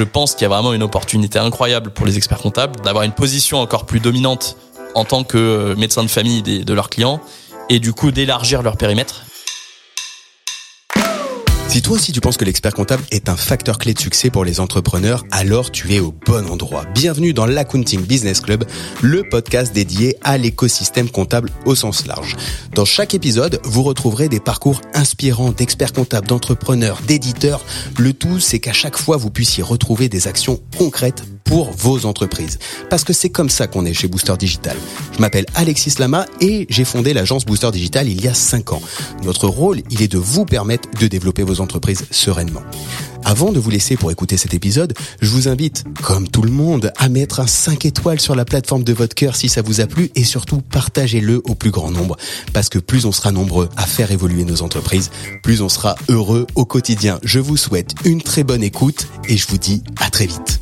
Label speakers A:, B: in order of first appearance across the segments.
A: je pense qu'il y a vraiment une opportunité incroyable pour les experts comptables d'avoir une position encore plus dominante en tant que médecin de famille de leurs clients et du coup d'élargir leur périmètre
B: si toi aussi tu penses que l'expert comptable est un facteur clé de succès pour les entrepreneurs, alors tu es au bon endroit. Bienvenue dans l'Accounting Business Club, le podcast dédié à l'écosystème comptable au sens large. Dans chaque épisode, vous retrouverez des parcours inspirants d'experts comptables, d'entrepreneurs, d'éditeurs. Le tout, c'est qu'à chaque fois, vous puissiez retrouver des actions concrètes pour vos entreprises. Parce que c'est comme ça qu'on est chez Booster Digital. Je m'appelle Alexis Lama et j'ai fondé l'agence Booster Digital il y a 5 ans. Notre rôle, il est de vous permettre de développer vos entreprises sereinement. Avant de vous laisser pour écouter cet épisode, je vous invite, comme tout le monde, à mettre un 5 étoiles sur la plateforme de votre cœur si ça vous a plu et surtout partagez-le au plus grand nombre. Parce que plus on sera nombreux à faire évoluer nos entreprises, plus on sera heureux au quotidien. Je vous souhaite une très bonne écoute et je vous dis à très vite.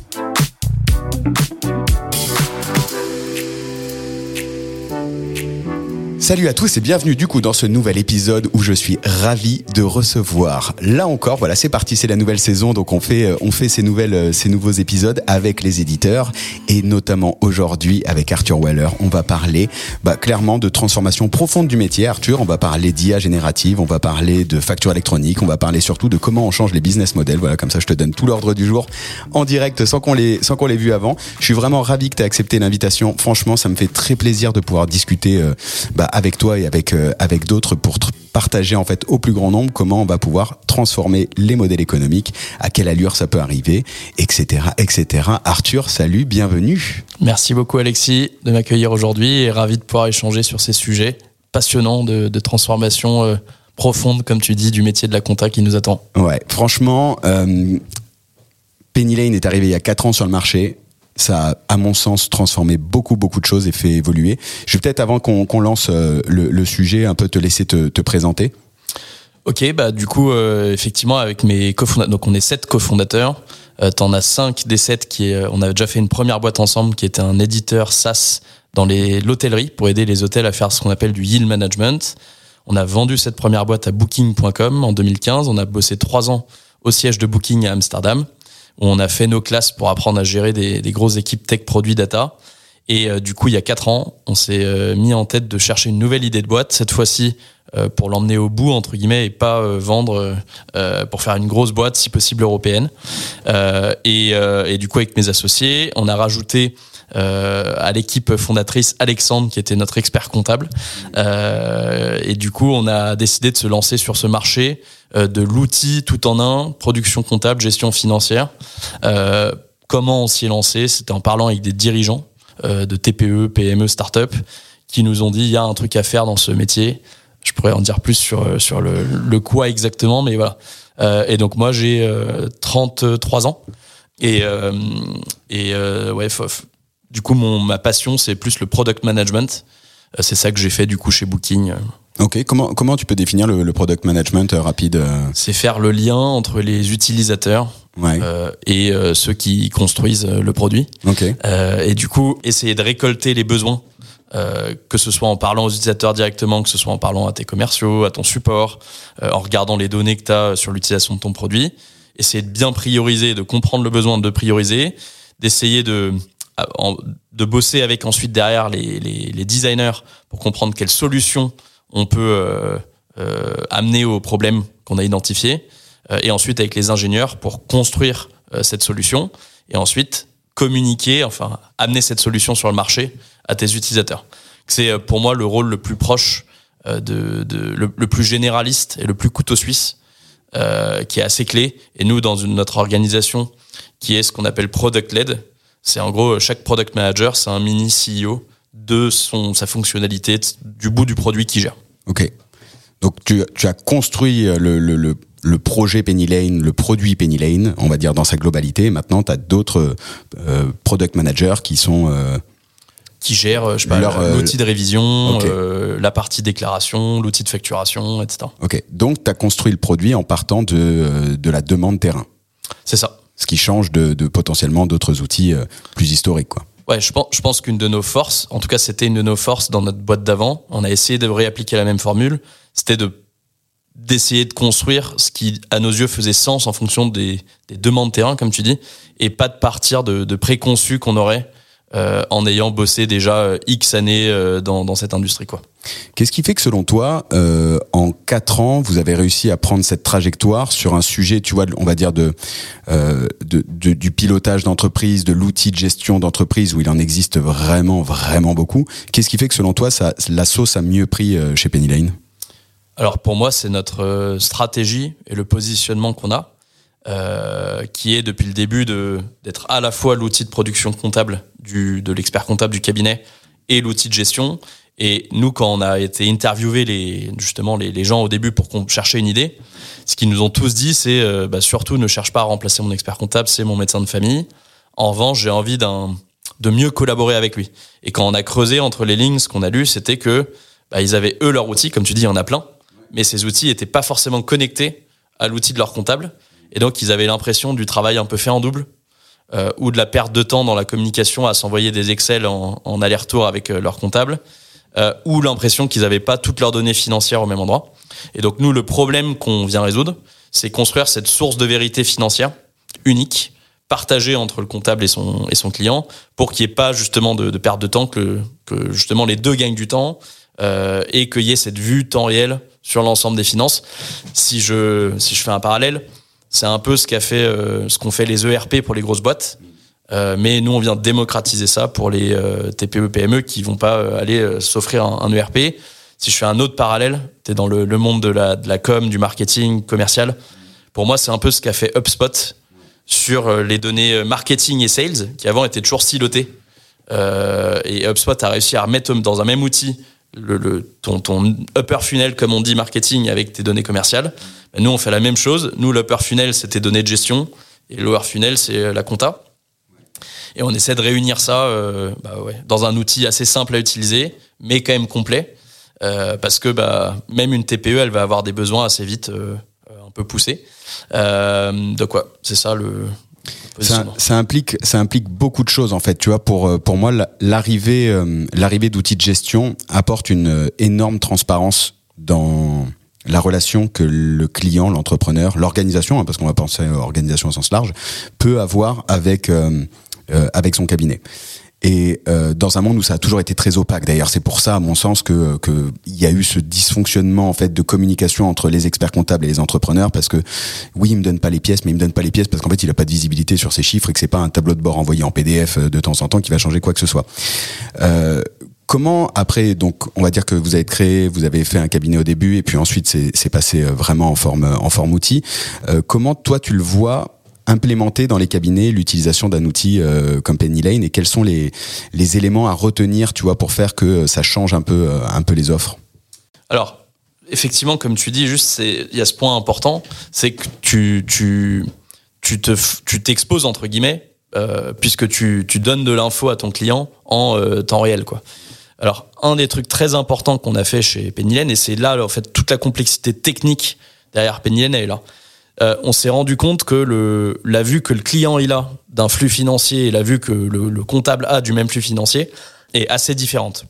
B: you Salut à tous et bienvenue du coup dans ce nouvel épisode où je suis ravi de recevoir. Là encore, voilà, c'est parti, c'est la nouvelle saison, donc on fait, euh, on fait ces nouvelles, euh, ces nouveaux épisodes avec les éditeurs et notamment aujourd'hui avec Arthur Weller, on va parler, bah, clairement de transformation profonde du métier. Arthur, on va parler d'IA générative, on va parler de facture électronique, on va parler surtout de comment on change les business models. Voilà, comme ça, je te donne tout l'ordre du jour en direct sans qu'on les, sans qu'on l'ait vu avant. Je suis vraiment ravi que tu aies accepté l'invitation. Franchement, ça me fait très plaisir de pouvoir discuter, euh, bah, avec toi et avec euh, avec d'autres pour partager en fait au plus grand nombre comment on va pouvoir transformer les modèles économiques, à quelle allure ça peut arriver, etc., etc. Arthur, salut, bienvenue.
A: Merci beaucoup Alexis de m'accueillir aujourd'hui et ravi de pouvoir échanger sur ces sujets passionnants de, transformation euh, profonde, comme tu dis, du métier de la compta qui nous attend.
B: Ouais, franchement, euh, Penny Lane est arrivé il y a 4 ans sur le marché ça a, à mon sens, transformé beaucoup, beaucoup de choses et fait évoluer. Je vais peut-être, avant qu'on lance euh, le, sujet, un peu te laisser te, présenter.
A: Ok, bah du coup, euh, effectivement, avec mes cofondateurs, donc on est sept cofondateurs. Euh, T'en as cinq des sept qui, est, on a déjà fait une première boîte ensemble, qui était un éditeur SaaS dans l'hôtellerie pour aider les hôtels à faire ce qu'on appelle du yield management. On a vendu cette première boîte à Booking.com en 2015. On a bossé trois ans au siège de Booking à Amsterdam on a fait nos classes pour apprendre à gérer des, grosses équipes tech produits data. Et euh, du coup, il y a quatre ans, on s'est euh, mis en tête de chercher une nouvelle idée de boîte, cette fois-ci euh, pour l'emmener au bout, entre guillemets, et pas vendre pour faire une grosse boîte, si possible européenne. Et, du coup, avec mes associés, on a rajouté à l'équipe fondatrice Alexandre, qui était notre expert comptable. et du coup, on a décidé de se lancer sur ce marché euh, de l'outil tout en un, production comptable, gestion financière. Euh, comment on s'y est lancé? C'était en parlant avec des dirigeants euh, de TPE, PME, start-up qui nous ont dit il y a un truc à faire dans ce métier. Je pourrais en dire plus sur, sur le, le quoi exactement, mais voilà. et donc moi j'ai 33 ans et, et ouais, du coup mon, ma passion c'est plus le product management. c'est ça que j'ai fait du coup chez Booking.
B: Ok, comment, comment tu peux définir le, product management euh, rapide euh
A: C'est faire le lien entre les utilisateurs euh, et ceux qui construisent le produit.
B: Okay.
A: et du coup, essayer de récolter les besoins, que ce soit en parlant aux utilisateurs directement, que ce soit en parlant à tes commerciaux, à ton support, en regardant les données que tu as sur l'utilisation de ton produit. Essayer de bien prioriser, de comprendre le besoin de prioriser, d'essayer de de bosser avec ensuite derrière les, les, designers pour comprendre quelles solutions on peut euh, euh, amener au problème qu'on a identifié, euh, et ensuite avec les ingénieurs pour construire cette solution, et ensuite communiquer, enfin amener cette solution sur le marché à tes utilisateurs. C'est pour moi le rôle le plus proche, de, le, plus généraliste et le plus couteau suisse, qui est assez clé. Et nous, dans notre organisation, qui est ce qu'on appelle product led, c'est en gros chaque product manager, c'est un mini CEO de son, sa fonctionnalité, du bout du produit qu'il gère.
B: Ok. Donc tu, tu as construit euh, le, le, le, projet Penny Lane, le produit Penny Lane, on va dire dans sa globalité. Maintenant, tu as d'autres euh, product managers qui sont... Euh,
A: qui gèrent je sais pas, l'outil de révision, la partie déclaration, l'outil de facturation, etc.
B: Ok. Donc tu as construit le produit en partant de, de la demande terrain.
A: C'est ça.
B: Ce qui change de, potentiellement d'autres outils plus historiques, quoi.
A: Ouais, je pense, je pense qu'une de nos forces, en tout cas c'était une de nos forces dans notre boîte d'avant, on a essayé de réappliquer la même formule, c'était de d'essayer de construire ce qui, à nos yeux, faisait sens en fonction des, des demandes terrain, comme tu dis, et pas de partir de, de préconçus qu'on aurait euh, en ayant bossé déjà euh, X années euh, dans, dans cette industrie. quoi.
B: Qu'est-ce qui fait que selon toi, euh, en quatre ans, vous avez réussi à prendre cette trajectoire sur un sujet, tu vois, on va dire de, euh, de, de du pilotage d'entreprise, de l'outil de gestion d'entreprise où il en existe vraiment, vraiment beaucoup? Qu'est-ce qui fait que selon toi, ça, la sauce a mieux pris chez Penny Lane?
A: Alors pour moi, c'est notre stratégie et le positionnement qu'on a. Euh, qui est depuis le début d'être à la fois l'outil de production comptable du, de l'expert comptable du cabinet et l'outil de gestion. Et nous, quand on a été interviewé les, justement les, les gens au début pour qu'on cherchait une idée, ce qu'ils nous ont tous dit, c'est euh, bah, surtout ne cherche pas à remplacer mon expert comptable, c'est mon médecin de famille. En revanche, j'ai envie d'un de mieux collaborer avec lui. Et quand on a creusé entre les lignes, ce qu'on a lu, c'était que bah, ils avaient eux leur outil, comme tu dis, il y en a plein, mais ces outils n'étaient pas forcément connectés à l'outil de leur comptable. Et donc, ils avaient l'impression du travail un peu fait en double, euh, ou de la perte de temps dans la communication à s'envoyer des Excel en, en aller-retour avec euh, leur comptable, euh, ou l'impression qu'ils n'avaient pas toutes leurs données financières au même endroit. Et donc, nous, le problème qu'on vient résoudre, c'est construire cette source de vérité financière unique, partagée entre le comptable et son, et son client, pour qu'il n'y ait pas justement de, de, perte de temps, que, que justement les deux gagnent du temps, euh, et qu'il y ait cette vue temps réel sur l'ensemble des finances. Si je, si je fais un parallèle, c'est un peu ce qu'a fait, euh, ce qu'ont fait les ERP pour les grosses boîtes. Euh, mais nous, on vient démocratiser ça pour les euh, TPE, PME qui vont pas euh, aller euh, s'offrir un, ERP. Si je fais un autre parallèle, tu dans le, le, monde de la, de la com, du marketing commercial. Pour moi, c'est un peu ce qu'a fait HubSpot sur les données marketing et sales, qui avant étaient toujours silotées. et HubSpot a réussi à remettre dans un même outil le, le, ton, ton upper funnel, comme on dit, marketing avec tes données commerciales. Nous, on fait la même chose. Nous, l'upper funnel, c'est tes données de gestion. Et lower funnel, c'est la compta. Et on essaie de réunir ça euh, bah ouais, dans un outil assez simple à utiliser, mais quand même complet. Euh, parce que bah, même une TPE, elle va avoir des besoins assez vite euh, un peu poussés. Euh, de quoi? C'est ça le,
B: ça, ça, implique, ça implique beaucoup de choses en fait. Tu vois, pour pour moi, l'arrivée euh, l'arrivée d'outils de gestion apporte une énorme transparence dans la relation que le client, l'entrepreneur, l'organisation, hein, parce qu'on va penser à organisation au sens large, peut avoir avec euh, euh, avec son cabinet. Et euh, dans un monde où ça a toujours été très opaque, d'ailleurs, c'est pour ça, à mon sens, que que il y a eu ce dysfonctionnement en fait de communication entre les experts comptables et les entrepreneurs, parce que oui, il me donne pas les pièces, mais il me donne pas les pièces parce qu'en fait, il a pas de visibilité sur ses chiffres et que c'est pas un tableau de bord envoyé en PDF euh, de temps en temps qui va changer quoi que ce soit. Euh, comment après donc on va dire que vous avez créé vous avez fait un cabinet au début et puis ensuite c'est passé euh, vraiment en forme en forme outil euh, comment toi tu le vois implémenter dans les cabinets l'utilisation d'un outil euh, comme Penny Lane et quels sont les, éléments à retenir, tu vois, pour faire que ça change un peu, euh, un peu les offres?
A: Alors, effectivement, comme tu dis, juste, il y a ce point important, c'est que tu, tu, tu te, tu t'exposes entre guillemets, euh, puisque tu, tu donnes de l'info à ton client en euh, temps réel, quoi. Alors, un des trucs très importants qu'on a fait chez Penny Lane, et c'est là, en fait, toute la complexité technique derrière Penny Lane est là euh, on s'est rendu compte que la vue que le client il a d'un flux financier et la vue que le, le, comptable a du même flux financier est assez différente.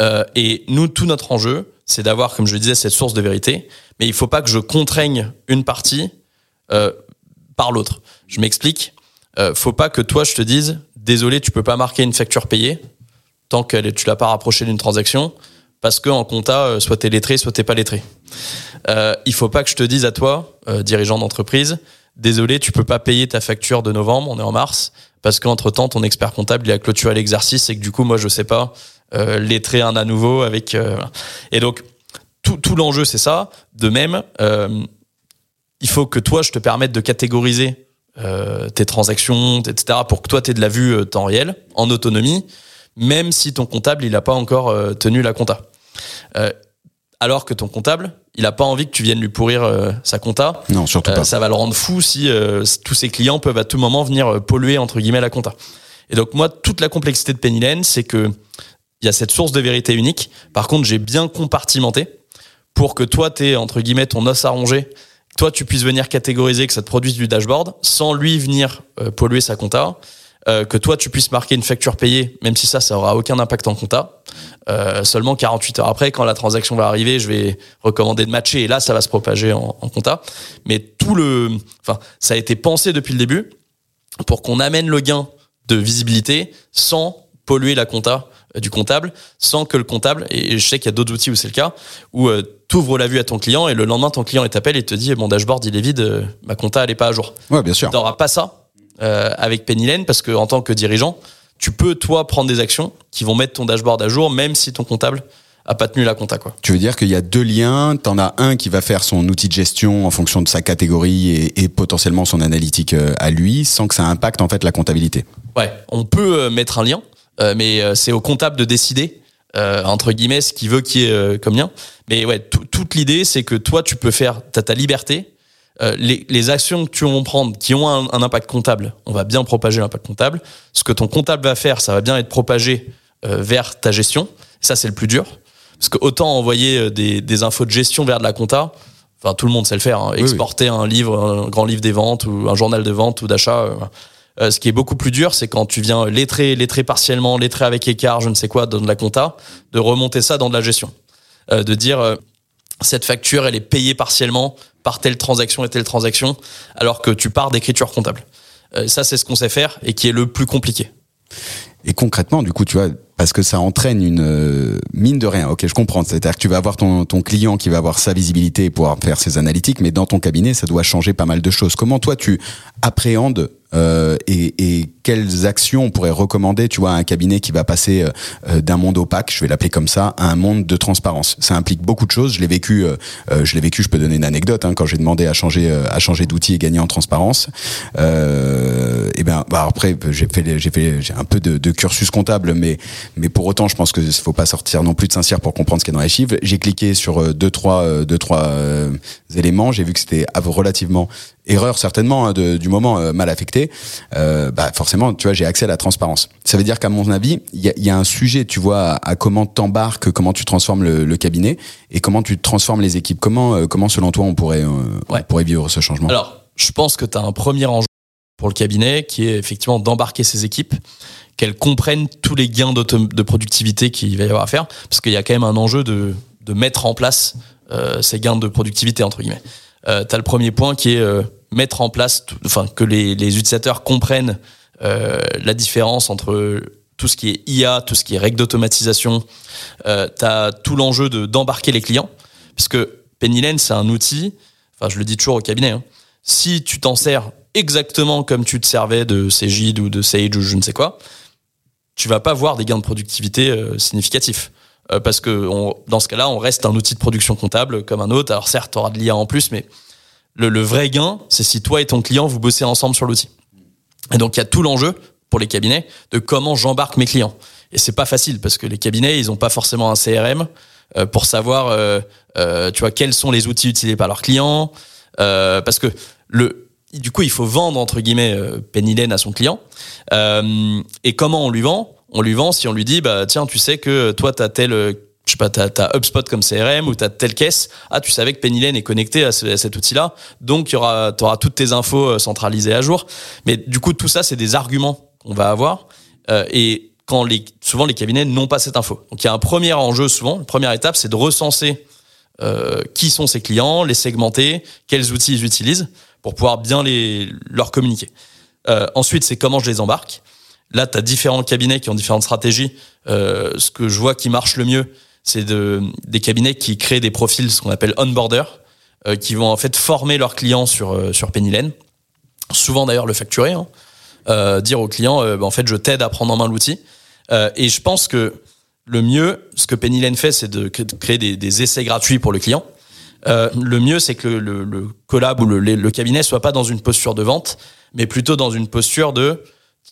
A: Euh, et nous, tout notre enjeu, c'est d'avoir, comme je le disais, cette source de vérité, mais il faut pas que je contraigne une partie euh, par l'autre. Je m'explique. Euh, faut pas que toi, je te dise, désolé, tu peux pas marquer une facture payée tant que tu l'as pas rapproché d'une transaction parce que en compta, euh, soit t'es lettré, soit t'es pas lettré. Euh, il faut pas que je te dise à toi, euh, dirigeant d'entreprise, désolé, tu peux pas payer ta facture de novembre, on est en mars, parce qu'entre temps, ton expert comptable il a clôturé l'exercice et que du coup, moi, je sais pas euh, lettrer un à nouveau avec. Euh, et donc, tout, tout l'enjeu, c'est ça. De même, euh, il faut que toi, je te permette de catégoriser euh, tes transactions, etc., pour que toi, tu aies de la vue temps réel, en autonomie, même si ton comptable, il n'a pas encore tenu la compta. Euh, alors que ton comptable, il a pas envie que tu viennes lui pourrir euh, sa compta.
B: Non, surtout pas.
A: Euh, ça va le rendre fou si tous ses clients peuvent à tout moment venir polluer entre guillemets la compta. Et donc moi, toute la complexité de Penny Lane, c'est que il y a cette source de vérité unique. Par contre, j'ai bien compartimenté pour que toi, t'aies entre guillemets ton os à ronger. Toi, tu puisses venir catégoriser que ça te produise du dashboard sans lui venir polluer sa compta. Euh, que toi tu puisses marquer une facture payée, même si ça, ça aura aucun impact en compta. Euh, seulement 48 heures après, quand la transaction va arriver, je vais recommander de matcher et là, ça va se propager en, en compta. Mais tout le, enfin, ça a été pensé depuis le début pour qu'on amène le gain de visibilité sans polluer la compta euh, du comptable sans que le comptable, et je sais qu'il y a d'autres outils où c'est le cas, où euh, tu ouvres la vue à ton client et le lendemain ton client t'appelle et te dit mon dashboard il est vide, euh, ma compta elle est pas à jour.
B: Ouais, bien sûr.
A: Tu n'auras pas ça euh, avec Pennylen parce que en tant que dirigeant, tu peux toi prendre des actions qui vont mettre ton dashboard à jour même si ton comptable a pas tenu la compta quoi.
B: Tu veux dire qu'il y a deux liens, t'en as un qui va faire son outil de gestion en fonction de sa catégorie et, et potentiellement son analytique euh, à lui, sans que ça impacte en fait la comptabilité?
A: Ouais, on peut euh, mettre un lien, euh, mais c'est au comptable de décider euh, entre guillemets ce qu'il veut qu'il y ait euh, comme lien. Mais ouais, tout- toute l'idée c'est que toi tu peux faire, t'as ta liberté. Euh, les, les actions que tu vas prendre qui ont un, un impact comptable, on va bien propager l'impact comptable. Ce que ton comptable va faire, ça va bien être propagé euh, vers ta gestion. Ça c'est le plus dur, parce que autant envoyer euh, des, des infos de gestion vers de la compta, enfin tout le monde sait le faire. hein.
B: oui.
A: Exporter un livre, un grand livre des ventes ou un journal de vente ou d'achat. euh, euh, ce qui est beaucoup plus dur, c'est quand tu viens lettrer, lettrer partiellement, lettrer avec écart, je ne sais quoi, dans de la compta, de remonter ça dans de la gestion. Euh, de dire, euh, cette facture, elle est payée partiellement par telle transaction et telle transaction, alors que tu pars d'écriture comptable. Euh, ça, c'est ce qu'on sait faire et qui est le plus compliqué.
B: Et concrètement, du coup, tu vois, parce que ça entraîne une euh, mine de rien. Ok, je comprends. C'est-à-dire que tu vas avoir ton, ton client qui va avoir sa visibilité et pouvoir faire ses analytiques, mais dans ton cabinet, ça doit changer pas mal de choses. Comment toi, tu appréhendes euh, et, et quelles actions on pourrait recommander, tu vois, à un cabinet qui va passer euh, euh, d'un monde opaque, je vais l'appeler comme ça, à un monde de transparence? Ça implique beaucoup de choses. Je l'ai vécu, euh, euh, je l'ai vécu. Je peux donner une anecdote hein, quand j'ai demandé à changer, à changer d'outil et gagner en transparence. Et ben, bah, après, j'ai fait, j'ai fait, j'ai un peu de, de cursus comptable, mais mais pour autant, je pense que faut pas sortir non plus de Saint-Cyr pour comprendre ce qu'il y a dans les chiffres. J'ai cliqué sur euh, deux trois euh, deux trois euh, éléments. J'ai vu que c'était relativement erreur certainement hein, de- du moment euh, mal affecté. Euh, bah forcément, tu vois, j'ai accès à la transparence. Ça veut dire qu'à mon avis, il y a, il y a un sujet, tu vois, à, à comment t'embarques, comment tu transformes le, le cabinet et comment tu transformes les équipes. Comment euh, comment selon toi on pourrait
A: Ouais.
B: on pourrait vivre ce changement?
A: Alors, je pense que tu as un premier enjeu pour le cabinet qui est effectivement d'embarquer ses équipes, qu'elles comprennent tous les gains de productivité qu'il va y avoir à faire, parce qu'il y a quand même un enjeu de, de mettre en place euh, ces gains de productivité, entre guillemets. Euh, tu as le premier point qui est euh, mettre en place, enfin que les, utilisateurs comprennent euh, la différence entre tout ce qui est IA, tout ce qui est règles d'automatisation. Tu as tout l'enjeu de d'embarquer les clients, parce que c'est un outil, enfin je le dis toujours au cabinet, hein, si tu t'en sers exactement comme tu te servais de Cegid ou de Sage ou je ne sais quoi, tu vas pas voir des gains de productivité euh, significatifs. Euh, parce que dans ce cas-là, on reste un outil de production comptable comme un autre. Alors certes, tu auras de l'IA en plus, mais le, vrai gain, c'est si toi et ton client, vous bossez ensemble sur l'outil. Et donc, il y a tout l'enjeu pour les cabinets de comment j'embarque mes clients. Et c'est pas facile parce que les cabinets, ils ont pas forcément un CRM euh, pour savoir, euh, tu vois, quels sont les outils utilisés par leurs clients. Parce que le, du coup, il faut vendre entre guillemets euh, Pennylen à son client. Euh, et comment on lui vend? On lui vend si on lui dit, bah tiens, tu sais que toi, t'as tel, euh, je sais pas, t'as, t'as HubSpot comme CRM ou t'as telle caisse. Ah, tu savais que Pennylen est connecté à, ce- à cet outil-là, donc y aura, t'auras toutes tes infos centralisées à jour. Mais du coup, tout ça, c'est des arguments qu'on va avoir. Et quand les, souvent les cabinets n'ont pas cette info. Donc il y a un premier enjeu souvent. La première étape, c'est de recenser qui sont ces clients, les segmenter, quels outils ils utilisent pour pouvoir bien les leur communiquer. Euh, ensuite, c'est comment je les embarque. Là, tu as différents cabinets qui ont différentes stratégies. Euh, ce que je vois qui marche le mieux, c'est de, des cabinets qui créent des profils, ce qu'on appelle onboarder, euh, qui vont en fait former leurs clients sur, euh, sur Pennylen. Souvent d'ailleurs le facturer. Hein. Euh, dire au client, euh, bah, en fait, je t'aide à prendre en main l'outil. Et je pense que le mieux, ce que Pennylen fait, c'est de, de créer des, des essais gratuits pour le client. Euh, le mieux, c'est que le, collab ou le, le, cabinet soit pas dans une posture de vente, mais plutôt dans une posture de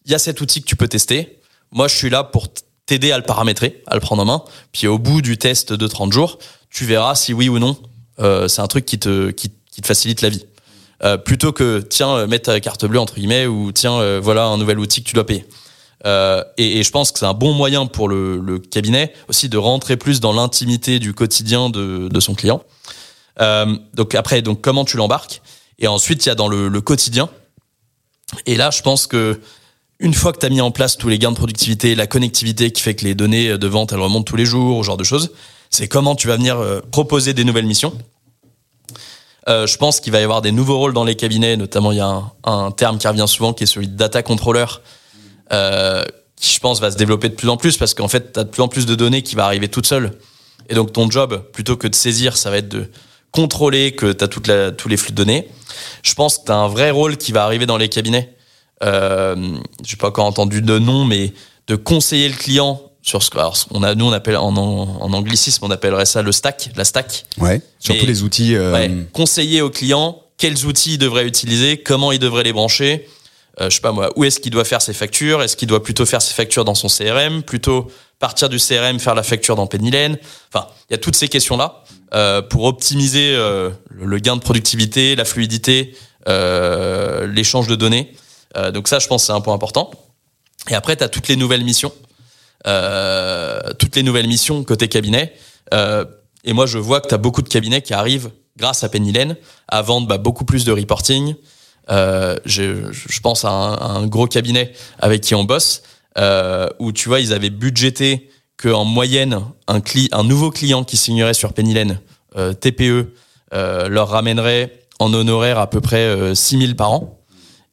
A: il y a cet outil que tu peux tester. Moi, je suis là pour t'aider à le paramétrer, à le prendre en main. Puis au bout du test de 30 jours, tu verras si oui ou non euh, c'est un truc qui te, facilite la vie. Euh, plutôt que tiens, mettre ta carte bleue entre guillemets ou tiens, voilà un nouvel outil que tu dois payer. Et, je pense que c'est un bon moyen pour le, cabinet aussi de rentrer plus dans l'intimité du quotidien de son client. Euh, donc après, donc comment tu l'embarques? Et ensuite, il y a dans le, quotidien. Et là, je pense que une fois que tu as mis en place tous les gains de productivité, la connectivité qui fait que les données de vente elles remontent tous les jours, ce genre de choses, c'est comment tu vas venir euh, proposer des nouvelles missions. Euh, je pense qu'il va y avoir des nouveaux rôles dans les cabinets, notamment il y a un, terme qui revient souvent qui est celui de data controller, qui je pense va se développer de plus en plus parce qu'en fait tu as de plus en plus de données qui va arriver toutes seules. Et donc ton job, plutôt que de saisir, ça va être de contrôler que tu as toute la, tous les flux de données. Je pense que tu as un vrai rôle qui va arriver dans les cabinets. Euh, j'ai pas encore entendu de nom, mais de conseiller le client sur ce qu'on a nous on appelle en, en, anglicisme on appellerait ça le stack la stack.
B: Ouais sur tous les outils euh...
A: ouais, conseiller au client quels outils il devrait utiliser comment il devrait les brancher. Euh, je sais pas moi où est-ce qu'il doit faire ses factures? Est-ce qu'il doit plutôt faire ses factures dans son CRM plutôt partir du CRM faire la facture dans Pennylen enfin il y a toutes ces questions là euh, pour optimiser euh, le gain de productivité la fluidité euh, l'échange de données donc ça je pense c'est un point important et après tu as toutes les nouvelles missions toutes les nouvelles missions côté cabinet. Et moi, je vois que tu as beaucoup de cabinets qui arrivent, grâce à Pennylen, à vendre bah, beaucoup plus de reporting. Je, pense à un, à un, gros cabinet avec qui on bosse, où tu vois, ils avaient budgété qu'en moyenne, un, cli un nouveau client qui signerait sur Pennylen, euh, TPE, leur ramènerait en honoraire à peu près 6 000 par an.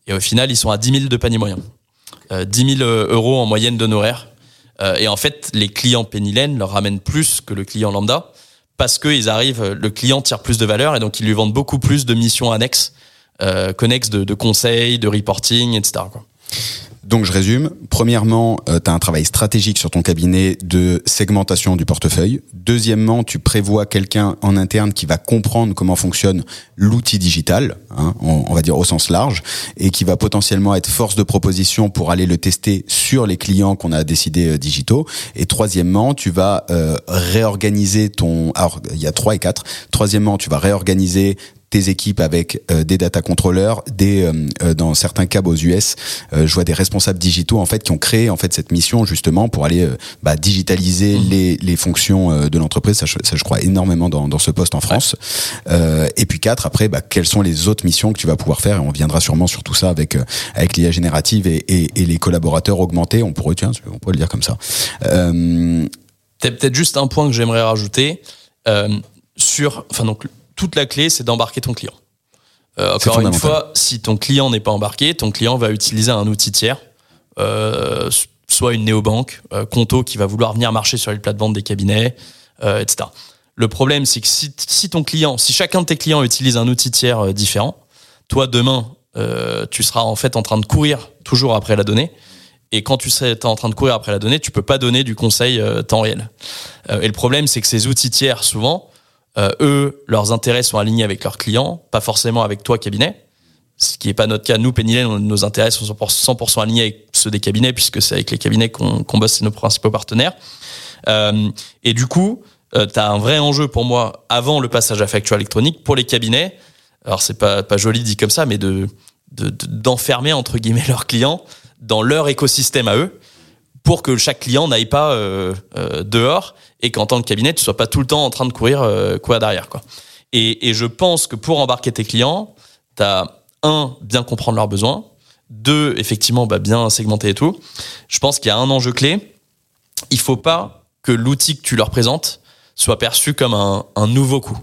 A: Et au final, ils sont à 10 000 de panier moyen. 10 000 euros en moyenne d'honoraires euh, et en fait, les clients Pennylen leur ramènent plus que le client lambda parce qu'ils arrivent, le client tire plus de valeur et donc ils lui vendent beaucoup plus de missions annexes, euh, connexes de, de conseils, de reporting, etc. Quoi.
B: Donc je résume. Premièrement, euh, tu as un travail stratégique sur ton cabinet de segmentation du portefeuille. Deuxièmement, tu prévois quelqu'un en interne qui va comprendre comment fonctionne l'outil digital, hein, on, va dire au sens large, et qui va potentiellement être force de proposition pour aller le tester sur les clients qu'on a décidé euh, digitaux. Et troisièmement, tu vas euh, réorganiser ton... Alors, il y a trois et quatre. Troisièmement, tu vas réorganiser tes équipes avec euh, des data controllers, des euh, euh, dans certains cas aux US, je vois des responsables digitaux en fait qui ont créé en fait cette mission justement pour aller bah, digitaliser mmh. les, les fonctions de l'entreprise. Ça, ça, je crois énormément dans, dans ce poste en France. Ouais. et puis quatre après, bah, quelles sont les autres missions que tu vas pouvoir faire? Et on viendra sûrement sur tout ça avec avec l'IA générative et, et, et, les collaborateurs augmentés. On pourrait tiens, on pourrait le dire comme ça.
A: Euh... Peut-être juste un point que j'aimerais rajouter sur, enfin donc toute la clé, c'est d'embarquer ton client. Euh, encore une fois, si ton client n'est pas embarqué, ton client va utiliser un outil tiers, euh, soit une néobanque, euh, Conto qui va vouloir venir marcher sur les plates-bandes des cabinets, etc. Le problème, c'est que si, si, ton client, si chacun de tes clients utilise un outil tiers différent, toi demain, tu seras en fait en train de courir toujours après la donnée. Et quand tu seras en train de courir après la donnée, tu peux pas donner du conseil temps réel. et le problème, c'est que ces outils tiers, souvent, euh, eux, leurs intérêts sont alignés avec leurs clients, pas forcément avec toi, cabinet. Ce qui n'est pas notre cas. Nous, Pennylen, nos intérêts sont 100% alignés avec ceux des cabinets, puisque c'est avec les cabinets qu'on qu bosse, c'est nos principaux partenaires. Euh, et du coup, euh, tu as un vrai enjeu pour moi avant le passage à facture électronique pour les cabinets. Alors, c'est pas, pas joli dit comme ça, mais de d'enfermer, de, entre guillemets, leurs clients dans leur écosystème à eux pour que chaque client n'aille pas euh, euh, dehors et qu'en tant que cabinet, tu sois pas tout le temps en train de courir euh, quoi derrière. Quoi. Et, et, je pense que pour embarquer tes clients, tu as un, bien comprendre leurs besoins, deux, effectivement, bah, bien segmenter et tout. Je pense qu'il y a un enjeu clé. Il faut pas que l'outil que tu leur présentes soit perçu comme un, un nouveau coût.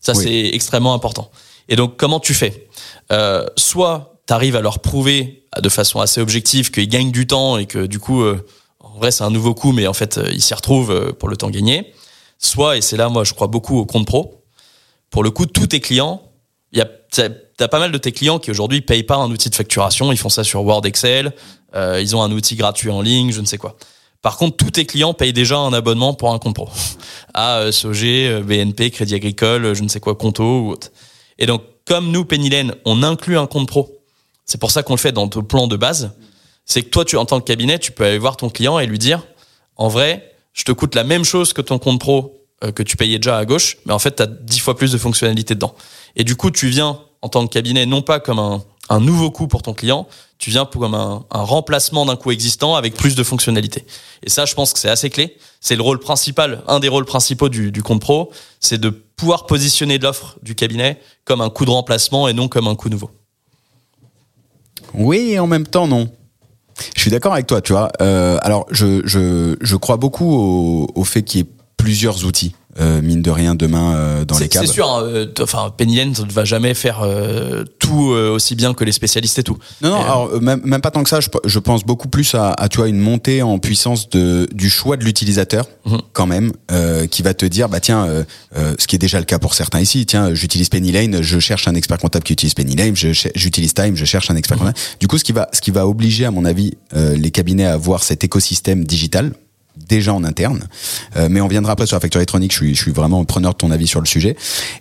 A: Ça, oui. c'est extrêmement important. Et donc, comment tu fais? Euh, Soit tu arrives à leur prouver de façon assez objective qu'ils gagnent du temps et que du coup, euh, en vrai, c'est un nouveau coup, mais en fait, euh, ils s'y retrouvent euh, pour le temps gagné. Soit, et c'est là, moi, je crois beaucoup au compte pro. Pour le coup, tous tes clients, il y a, t'as pas mal de tes clients qui aujourd'hui payent pas un outil de facturation, ils font ça sur Word, Excel, euh, ils ont un outil gratuit en ligne, je ne sais quoi. Par contre, tous tes clients payent déjà un abonnement pour un compte pro. À SOG, BNP, Crédit Agricole, je ne sais quoi, Conto ou autre. Et donc, comme nous, Pennylen, on inclut un compte pro c'est pour ça qu'on le fait dans ton plan de base. C'est que toi, tu, en tant que cabinet, tu peux aller voir ton client et lui dire, en vrai, je te coûte la même chose que ton compte pro euh, que tu payais déjà à gauche, mais en fait, tu as dix fois plus de fonctionnalités dedans. Et du coup, tu viens en tant que cabinet, non pas comme un, nouveau coût pour ton client, tu viens comme un, un remplacement d'un coût existant avec plus de fonctionnalités. Et ça, je pense que c'est assez clé. C'est le rôle principal, un des rôles principaux du, du compte pro, c'est de pouvoir positionner l'offre du cabinet comme un coût de remplacement et non comme un coût nouveau.
B: Oui, et en même temps, non. Je suis d'accord avec toi, tu vois. Euh, alors, je, je, je crois beaucoup au, au fait qu'il y ait plusieurs outils euh, mine de rien demain euh, dans les
A: C'est
B: câbles.
A: sûr, hein, euh, enfin Penny Lane ne va jamais faire euh, tout euh, aussi bien que les spécialistes et tout.
B: Non, non,
A: euh,
B: alors, même, même pas tant que ça. Je, je pense beaucoup plus à, à, tu vois, une montée en puissance de, du choix de l'utilisateur,
A: Mhm.
B: quand même, euh, qui va te dire, bah tiens, ce qui est déjà le cas pour certains ici, tiens, j'utilise Penny Lane, je cherche un expert comptable qui utilise Penny Lane, j'utilise Time, je cherche un expert
A: Mhm.
B: comptable. Du coup, ce qui va, ce qui va obliger, à mon avis, euh, les cabinets à avoir cet écosystème digital déjà en interne, Euh, mais on viendra après sur la facture électronique. Je suis, je suis vraiment preneur de ton avis sur le sujet.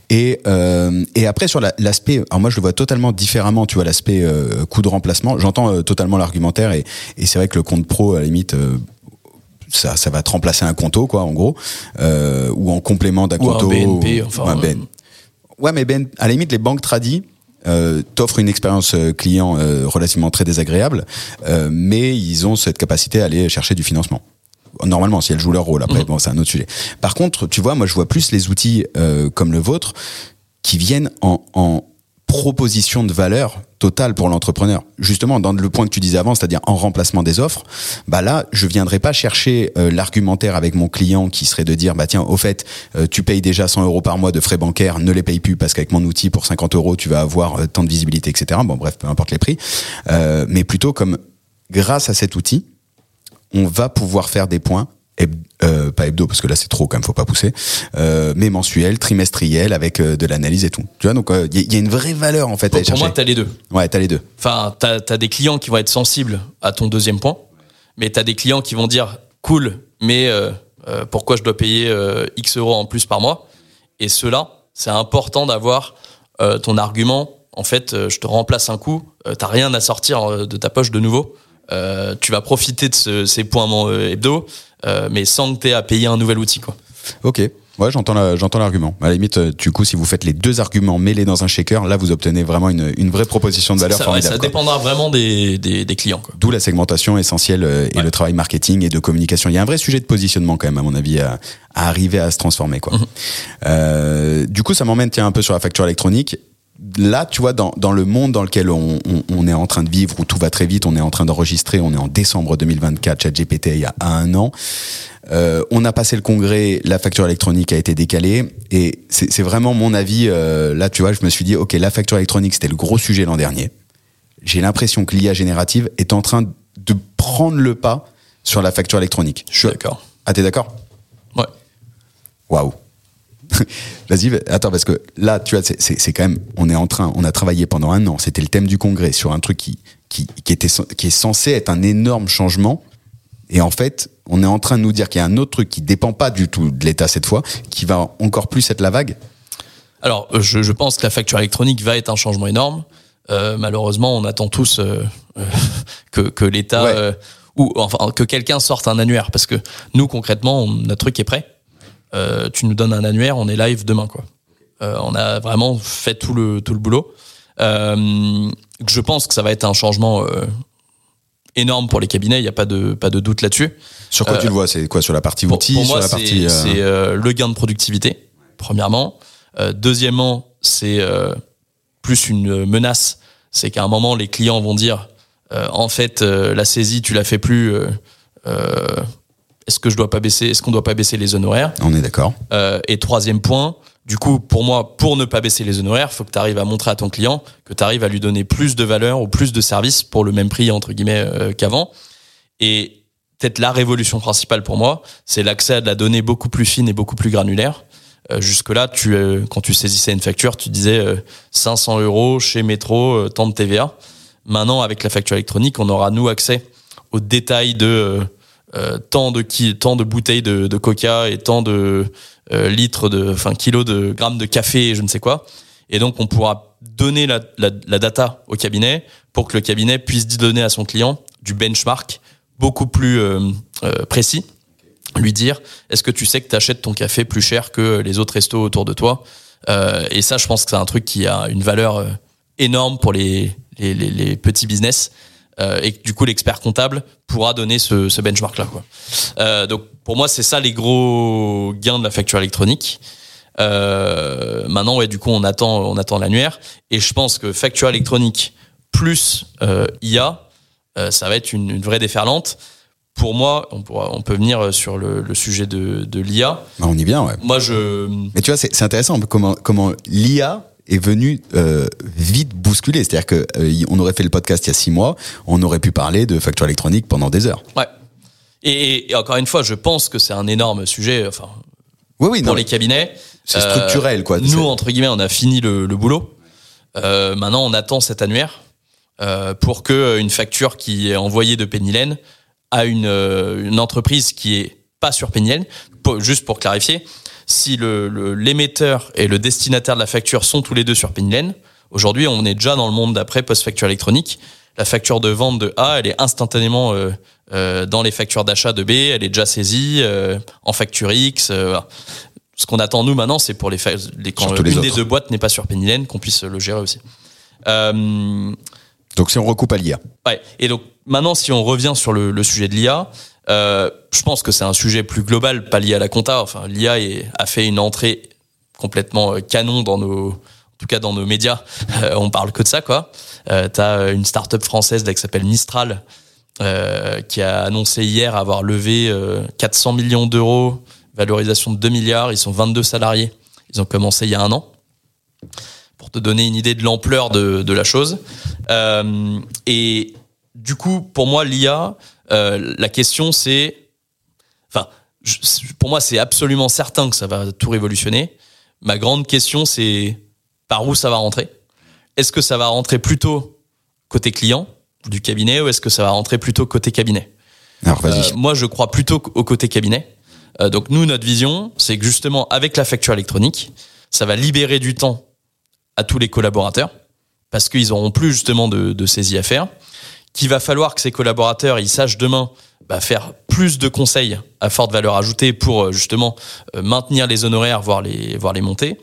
B: Et euh, et après sur la- l'aspect, alors moi je le vois totalement différemment. Tu vois l'aspect euh, coût de remplacement. J'entends euh, totalement l'argumentaire et, et c'est vrai que le compte pro à la limite. euh, ça, ça va te remplacer un compto, quoi, en gros, euh, ou en complément d'un
A: Ou un
B: compto.
A: BNP, enfin,
B: ou un BN. Ouais, mais ben, à la limite, les banques tradis euh, t'offrent une expérience client euh, relativement très désagréable, euh, mais ils ont cette capacité à aller chercher du financement. Normalement, si elles jouent leur rôle, après, bon, c'est un autre sujet. Par contre, tu vois, moi, je vois plus les outils euh, comme le vôtre qui viennent en, en proposition de valeur totale pour l'entrepreneur. Justement, dans le point que tu disais avant, c'est-à-dire en remplacement des offres, bah là, je viendrai pas chercher euh, l'argumentaire avec mon client qui serait de dire, bah tiens, au fait, euh, tu payes déjà 100 euros par mois de frais bancaires, ne les paye plus parce qu'avec mon outil pour 50 euros, tu vas avoir euh, tant de visibilité, etc. Bon, bref, peu importe les prix. Mais plutôt comme, grâce à cet outil, on va pouvoir faire des points euh, pas hebdo parce que là c'est trop quand même faut pas pousser euh, mais mensuel trimestriel avec euh, de l'analyse et tout tu vois donc il y, a- y a une vraie valeur en fait à
A: pour,
B: aller
A: pour moi, t'as les deux.
B: ouais t'as les deux
A: Enfin, t'as as des clients qui vont être sensibles à ton deuxième point, mais t'as des clients qui vont dire cool, mais pourquoi je dois payer X euros en plus par mois? Et cela, c'est important d'avoir ton argument. En fait, je te remplace un coup, t'as rien à sortir de ta poche de nouveau. Euh, tu vas profiter de ce- ces points euh, hebdo, euh, mais sans que t'aies à payer un nouvel outil. Quoi.
B: ok ouais j'entends la- j'entends l'argument à la limite euh, du coup si vous faites les deux arguments mêlés dans un shaker là vous obtenez vraiment une, une vraie proposition de valeur
A: ça, ouais,
B: formidable
A: ça
B: quoi.
A: dépendra vraiment des, des, des clients. Quoi.
B: D'où la segmentation essentielle euh, et
A: Ouais.
B: le travail marketing et de communication. Il y a un vrai sujet de positionnement quand même, à mon avis, à, à arriver à se transformer. Quoi.
A: Mhm.
B: Euh, du coup, ça m'emmène tiens, un peu sur la facture électronique. Là, tu vois, dans, dans le monde dans lequel on, on, on est en train de vivre, où tout va très vite, on est en train d'enregistrer, on est en décembre 2024, ChatGPT il y a un an. Euh, on a passé le congrès, la facture électronique a été décalée, et c'est c'est vraiment mon avis. euh, là, tu vois, je me suis dit, ok, la facture électronique, c'était le gros sujet l'an dernier j'ai l'impression que l'IA générative est en train de prendre le pas sur la facture électronique.
A: Je suis d'accord.
B: Ah, t'es d'accord?
A: Ouais.
B: Waouh. Vas-y, va- attends, parce que là, tu vois, c'est- quand même, on est en train, on a travaillé pendant un an, c'était le thème du congrès sur un truc qui, qui, qui, était, qui est censé être un énorme changement. Et en fait, on est en train de nous dire qu'il y a un autre truc qui dépend pas du tout de l'État cette fois, qui va encore plus être la vague.
A: Alors, euh, je, je pense que la facture électronique va être un changement énorme. Euh, malheureusement, on attend tous euh, euh, que, que l'État
B: Ouais.
A: ou enfin que quelqu'un sorte un annuaire, parce que nous concrètement, on- notre truc est prêt. Euh, tu nous donnes un annuaire, on est live demain, quoi. Euh, on a vraiment fait tout le tout le boulot. Euh, je pense que ça va être un changement euh, énorme pour les cabinets. Il n'y a pas de pas de doute là-dessus.
B: Sur quoi
A: Euh,
B: tu le vois? C'est quoi Sur la partie outils
A: pour
B: Sur
A: moi,
B: la
A: c'est
B: partie.
A: c'est, euh, le gain de productivité, premièrement. Euh, deuxièmement, c'est euh, plus une menace. C'est qu'à un moment, les clients vont dire, euh, en fait, euh, la saisie, tu la fais plus. euh, euh, est-ce que je dois pas baisser Est-ce qu'on doit pas baisser les honoraires
B: On est d'accord.
A: euh, et troisième point, du coup, pour moi, pour ne pas baisser les honoraires, faut que tu arrives à montrer à ton client que tu arrives à lui donner plus de valeur ou plus de services pour le même prix, entre guillemets, euh, qu'avant. Et peut-être la révolution principale pour moi, c'est l'accès à de la donnée beaucoup plus fine et beaucoup plus granulaire. Euh, Jusque-là, tu, euh, quand tu saisissais une facture, tu disais euh, 500 euros chez Métro, euh, tant de TVA. Maintenant, avec la facture électronique, on aura, nous, accès aux détails de euh, tant, de qui, tant de bouteilles de, de coca et tant de euh, litres, de, enfin kilos de grammes de café et je ne sais quoi. Et donc, on pourra donner la, la, la data au cabinet pour que le cabinet puisse donner à son client du benchmark beaucoup plus euh, euh, précis. Lui dire, est-ce que tu sais que tu achètes ton café plus cher que les autres restos autour de toi? Euh, Et ça, je pense que c'est un truc qui a une valeur euh, énorme pour les, les, les petits business. Euh, et que du coup, l'expert comptable pourra donner ce, ce benchmark-là. Quoi. Euh, donc, pour moi, c'est ça les gros gains de la facture électronique. Euh, maintenant, ouais, du coup, on attend, on attend l'annuaire. Et je pense que facture électronique plus IA, ça va être une, une vraie déferlante pour moi, on, on peut venir sur le, le sujet de, de l'IA.
B: Bah, on y vient, ouais.
A: Moi, je.
B: Mais tu vois, c'est intéressant comment, comment l'IA est venu euh, vite bousculer. C'est-à-dire que euh, on aurait fait le podcast il y a six mois, on aurait pu parler de facture électronique pendant des heures.
A: Ouais. Et, et encore une fois, je pense que c'est un énorme sujet. Enfin,
B: oui, oui,
A: pour les cabinets.
B: C'est structurel, quoi.
A: Nous, entre guillemets, on a fini le, le boulot. Euh, maintenant, on attend cet annuaire euh, pour que une facture qui est envoyée de Pennylen à une, une entreprise qui est pas sur Pennylen, juste pour clarifier, si le l'émetteur et le destinataire de la facture sont tous les deux sur Pennylen, aujourd'hui on est déjà dans le monde d'après post-facture électronique. La facture de vente de A, elle est instantanément euh, euh, dans les factures d'achat de B, elle est déjà saisie euh, en facture X. Euh, voilà. Ce qu'on attend nous maintenant, c'est pour les, les quand une des deux boîtes n'est pas sur Pennylen, qu'on puisse le gérer aussi. Euh,
B: donc si on recoupe à l'IA.
A: Ouais. Et donc maintenant, si on revient sur le, le sujet de l'IA, euh, je pense que c'est un sujet plus global, pas lié à la compta. Enfin, l'IA a fait une entrée complètement euh, canon dans nos, en tout cas dans nos médias. Euh, on parle que de ça, quoi. Euh, T'as une start-up française là, qui s'appelle Mistral, euh, qui a annoncé hier avoir levé 400 millions d'euros, valorisation de 2 milliards. Ils sont 22 salariés. Ils ont commencé il y a un an pour te donner une idée de l'ampleur de, la chose. Euh, et du coup, pour moi, l'IA, euh, la question c'est, enfin, je, pour moi, c'est absolument certain que ça va tout révolutionner. Ma grande question, c'est par où ça va rentrer? Est-ce que ça va rentrer plutôt côté client du cabinet ou est-ce que ça va rentrer plutôt côté cabinet?
B: Alors vas-y.
A: Euh, moi, je crois plutôt au côté cabinet. Euh, donc nous, notre vision, c'est que justement, avec la facture électronique, ça va libérer du temps à tous les collaborateurs parce qu'ils auront plus justement de, de saisie à faire. Qu'il va falloir que ces collaborateurs ils sachent demain bah, faire plus de conseils à forte valeur ajoutée pour euh, justement euh, maintenir les honoraires, voire les voire les monter.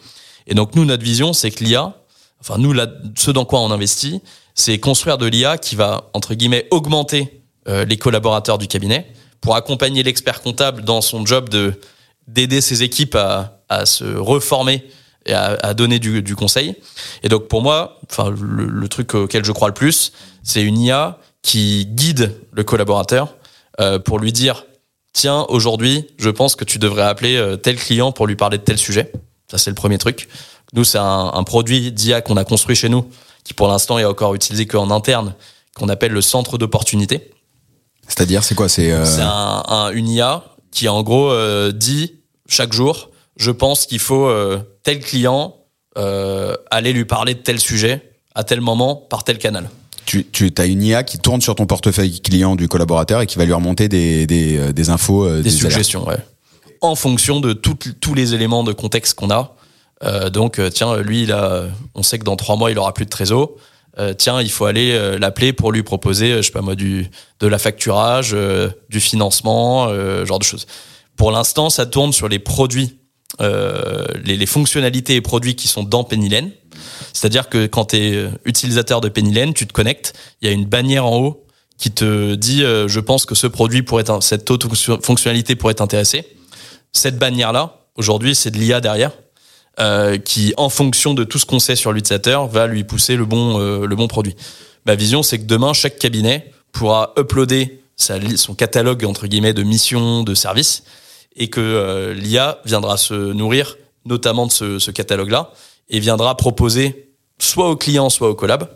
A: Et donc nous notre vision c'est que l'IA, enfin nous là, ce dans quoi on investit, c'est construire de l'IA qui va entre guillemets augmenter euh, les collaborateurs du cabinet pour accompagner l'expert comptable dans son job de d'aider ses équipes à, à se reformer et à, à donner du, du, conseil. Et donc pour moi, enfin le, le, truc auquel je crois le plus, c'est une IA qui guide le collaborateur euh, pour lui dire tiens aujourd'hui, je pense que tu devrais appeler euh, tel client pour lui parler de tel sujet. Ça c'est le premier truc. Nous c'est un, un, produit d'IA qu'on a construit chez nous, qui pour l'instant est encore utilisé qu'en interne, qu'on appelle le centre d'opportunité.
B: C'est-à-dire c'est quoi? C'est
A: euh... un, un, une IA qui en gros euh, dit chaque jour je pense qu'il faut euh, tel client euh, aller lui parler de tel sujet à tel moment par tel canal.
B: Tu, tu as une IA qui tourne sur ton portefeuille client du collaborateur et qui va lui remonter des, des, des infos,
A: des, des suggestions, ouais. En fonction de tout, tous les éléments de contexte qu'on a. Euh, donc, tiens, lui, il a, on sait que dans trois mois, il aura plus de trésor. Euh, tiens, il faut aller euh, l'appeler pour lui proposer, je sais pas moi, du de la facturage, euh, du financement, genre de choses. Pour l'instant, ça tourne sur les produits euh, les, les, fonctionnalités et produits qui sont dans Pennylen. C'est-à-dire que quand tu es utilisateur de Pennylen, tu te connectes, il y a une bannière en haut qui te dit euh, je pense que ce produit pourrait cette autre fonctionnalité pourrait t'intéresser. Cette bannière là, aujourd'hui, c'est de l'IA derrière euh, qui en fonction de tout ce qu'on sait sur l'utilisateur va lui pousser le bon euh, le bon produit. Ma vision c'est que demain chaque cabinet pourra uploader sa, son catalogue entre guillemets de missions, de services et que euh, l'IA viendra se nourrir notamment de ce, catalogue-là et viendra proposer soit au client, soit au collab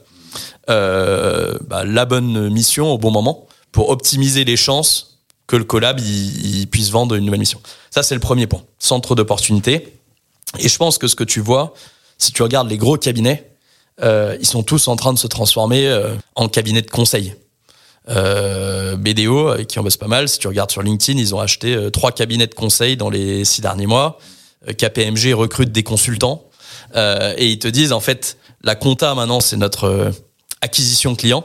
A: euh, bah, la bonne mission au bon moment pour optimiser les chances que le collab puisse vendre une nouvelle mission. Ça c'est le premier point, centre d'opportunité. Et je pense que ce que tu vois, si tu regardes les gros cabinets, euh, ils sont tous en train de se transformer en cabinet de conseil euh, BDO avec qui on bosse pas mal. Si tu regardes sur LinkedIn, ils ont acheté euh, trois cabinets de conseil dans les six derniers mois. Euh, KPMG recrute des consultants euh, et ils te disent en fait la compta maintenant c'est notre acquisition client,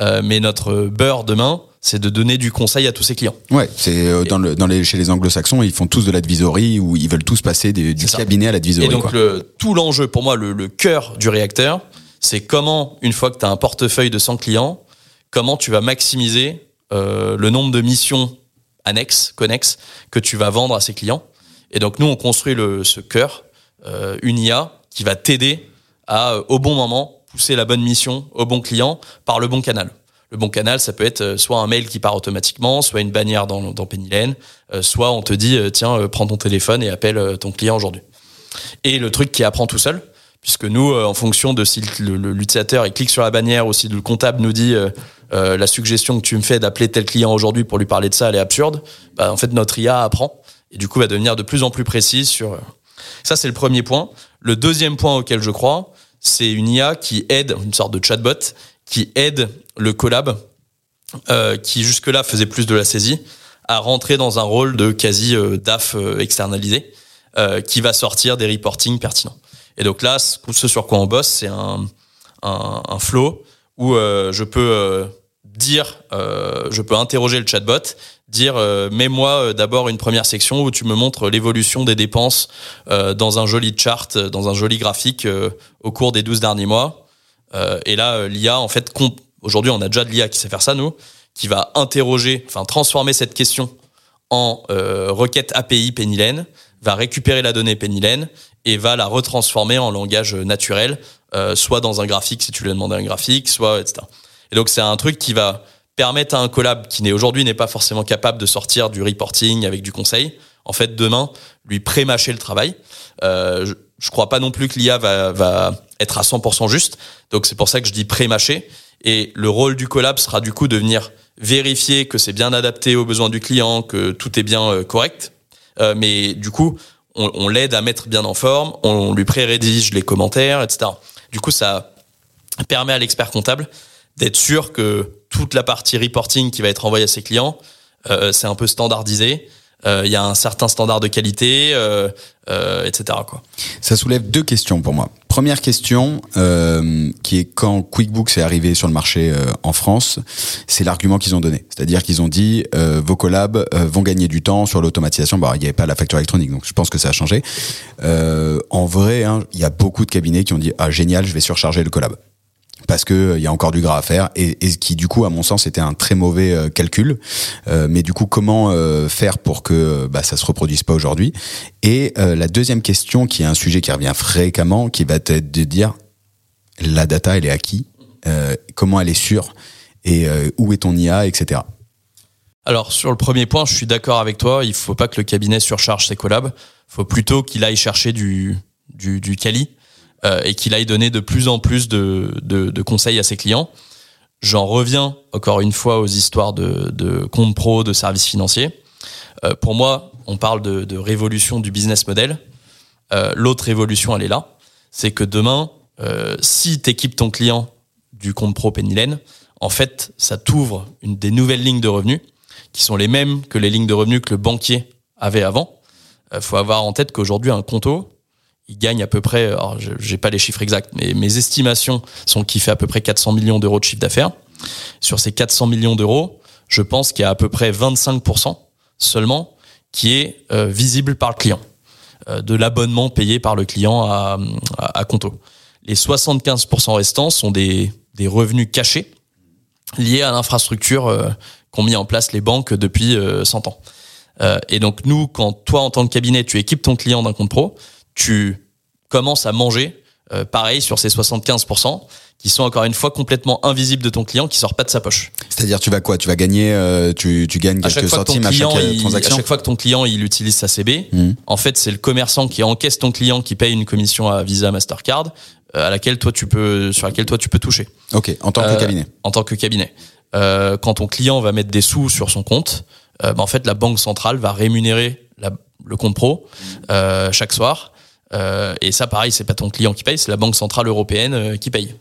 A: euh, mais notre beurre demain c'est de donner du conseil à tous ses clients.
B: Ouais, c'est dans, le, dans les, chez les anglo-saxons, ils font tous de l'advisory ou ils veulent tous passer des, du cabinet à l'advisory.
A: Et donc le, tout l'enjeu pour moi, le, le cœur du réacteur, c'est comment une fois que tu as un portefeuille de 100 clients, comment tu vas maximiser euh, le nombre de missions annexes, connexes, que tu vas vendre à ces clients. Et donc nous, on construit ce cœur, euh, une IA qui va t'aider à, au bon moment, pousser la bonne mission au bon client par le bon canal. Le bon canal, ça peut être soit un mail qui part automatiquement, soit une bannière dans, dans soit on te dit tiens prends ton téléphone et appelle ton client aujourd'hui. Et le truc qui apprend tout seul, puisque nous, en fonction de si l'utilisateur il clique sur la bannière ou si le comptable nous dit la suggestion que tu me fais d'appeler tel client aujourd'hui pour lui parler de ça, elle est absurde. Bah, en fait, notre IA apprend et du coup va devenir de plus en plus précise sur. Ça, c'est le premier point. Le deuxième point auquel je crois, c'est une IA qui aide, une sorte de chatbot, qui aide le collab, euh, qui jusque-là faisait plus de la saisie, à rentrer dans un rôle de quasi euh, DAF euh, externalisé, euh, qui va sortir des reportings pertinents. Et donc là, ce sur quoi on bosse, c'est un, un, un, flow où euh, je peux dire, je peux interroger le chatbot dire euh, mets-moi euh, d'abord une première section où tu me montres l'évolution des dépenses euh, dans un joli chart, dans un joli graphique au cours des 12 derniers mois. et là, l'IA, en fait, aujourd'hui, on a déjà de l'IA qui sait faire ça, nous, qui va interroger, enfin transformer cette question en requête API Pennylen, va récupérer la donnée Pennylen et va la retransformer en langage naturel, soit dans un graphique si tu lui as demandé un graphique, soit etc. Et donc c'est un truc qui va permettre à un collab qui n'est aujourd'hui n'est pas forcément capable de sortir du reporting avec du conseil, en fait demain lui pré-mâcher le travail. Euh, je, je crois pas non plus que l'IA va, va être à 100% juste, donc c'est pour ça que je dis pré-mâcher. Et le rôle du collab sera du coup de venir vérifier que c'est bien adapté aux besoins du client, que tout est bien euh, correct. Euh, mais du coup, on, on l'aide à mettre bien en forme, on lui pré-rédige les commentaires, etc. Du coup, ça permet à l'expert comptable d'être sûr que toute la partie reporting qui va être envoyée à ses clients, euh, c'est un peu standardisé. Euh, il y a un certain standard de qualité, euh, etc.
B: Ça soulève deux questions pour moi. Première question, qui est quand QuickBooks est arrivé sur le marché en France, c'est l'argument qu'ils ont donné. C'est-à-dire qu'ils ont dit vos collabs vont gagner du temps sur l'automatisation. Bon, il n'y avait pas la facture électronique, donc je pense que ça a changé. en vrai, hein, il y a beaucoup de cabinets qui ont dit ah génial, je vais surcharger le collab parce que il euh, y a encore du gras à faire. Et, et, qui du coup à mon sens était un très mauvais euh, calcul. Euh, mais du coup comment faire pour que bah, ça se reproduise pas aujourd'hui? Et la deuxième question qui est un sujet qui revient fréquemment qui va être de dire la data elle est à qui? Comment elle est sûre? Et où est ton IA etc
A: alors sur le premier point je suis d'accord avec toi. Il faut pas que le cabinet surcharge ses collabs. Faut plutôt qu'il aille chercher du du, du quali euh, et qu'il aille donner de plus en plus de, de, de conseils à ses clients. J'en reviens encore une fois aux histoires de, de compte pro, de services financiers. Euh, pour moi, on parle de, de, révolution du business model. Euh, L'autre révolution, elle est là. C'est que demain, euh, si tu équipes ton client du compte pro Pennylen, en fait, ça t'ouvre une des nouvelles lignes de revenus qui sont les mêmes que les lignes de revenus que le banquier avait avant. Il euh, faut avoir en tête qu'aujourd'hui, un compto, il gagne à peu près, alors j'ai pas les chiffres exacts, mais mes estimations sont qu'il fait à peu près 400 millions d'euros de chiffre d'affaires. Sur ces 400 millions d'euros, je pense qu'il y a à peu près 25% seulement qui est euh, visible par le client, euh, de l'abonnement payé par le client à, à. Les 75% restants sont des, des revenus cachés liés à l'infrastructure euh, qu'ont mis en place les banques depuis 100 ans. et donc nous, quand toi en tant que cabinet, tu équipes ton client d'un compte pro, tu commences à manger euh, pareil sur ces 75% qui sont encore une fois complètement invisibles de ton client qui sort pas de sa poche.
B: C'est-à-dire tu vas quoi? Tu vas gagner euh, tu, tu gagnes quelques centimes à chaque euh, transaction?
A: À chaque fois que ton client il utilise sa CB, mmh. en fait c'est le commerçant qui encaisse ton client qui paye une commission à Visa Mastercard à laquelle toi tu peux sur laquelle toi tu peux toucher.
B: OK, en tant que cabinet.
A: En tant que cabinet. quand ton client va mettre des sous sur son compte, bah, en fait la banque centrale va rémunérer la, le compte pro chaque soir et ça, pareil, c'est pas ton client qui paye, c'est la Banque centrale européenne euh, qui paye.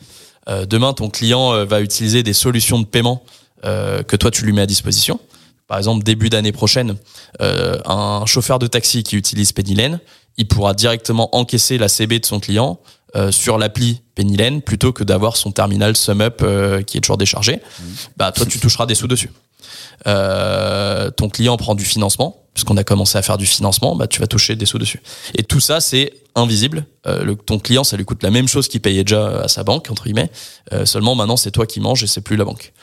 A: Euh, demain, ton client va utiliser des solutions de paiement que toi tu lui mets à disposition. Par exemple, début d'année prochaine, un chauffeur de taxi qui utilise Pennylen, il pourra directement encaisser la CB de son client sur l'appli Pennylen plutôt que d'avoir son terminal SumUp qui est toujours déchargé. Mmh. Bah toi, tu toucheras des sous dessus. Euh, ton client prend du financement, puisqu'on a commencé à faire du financement, bah, tu vas toucher des sous dessus. Et tout ça, c'est invisible. Euh, ton client, ça lui coûte la même chose qu'il payait déjà à sa banque, entre guillemets. Euh, seulement maintenant, c'est toi qui manges et c'est plus la banque.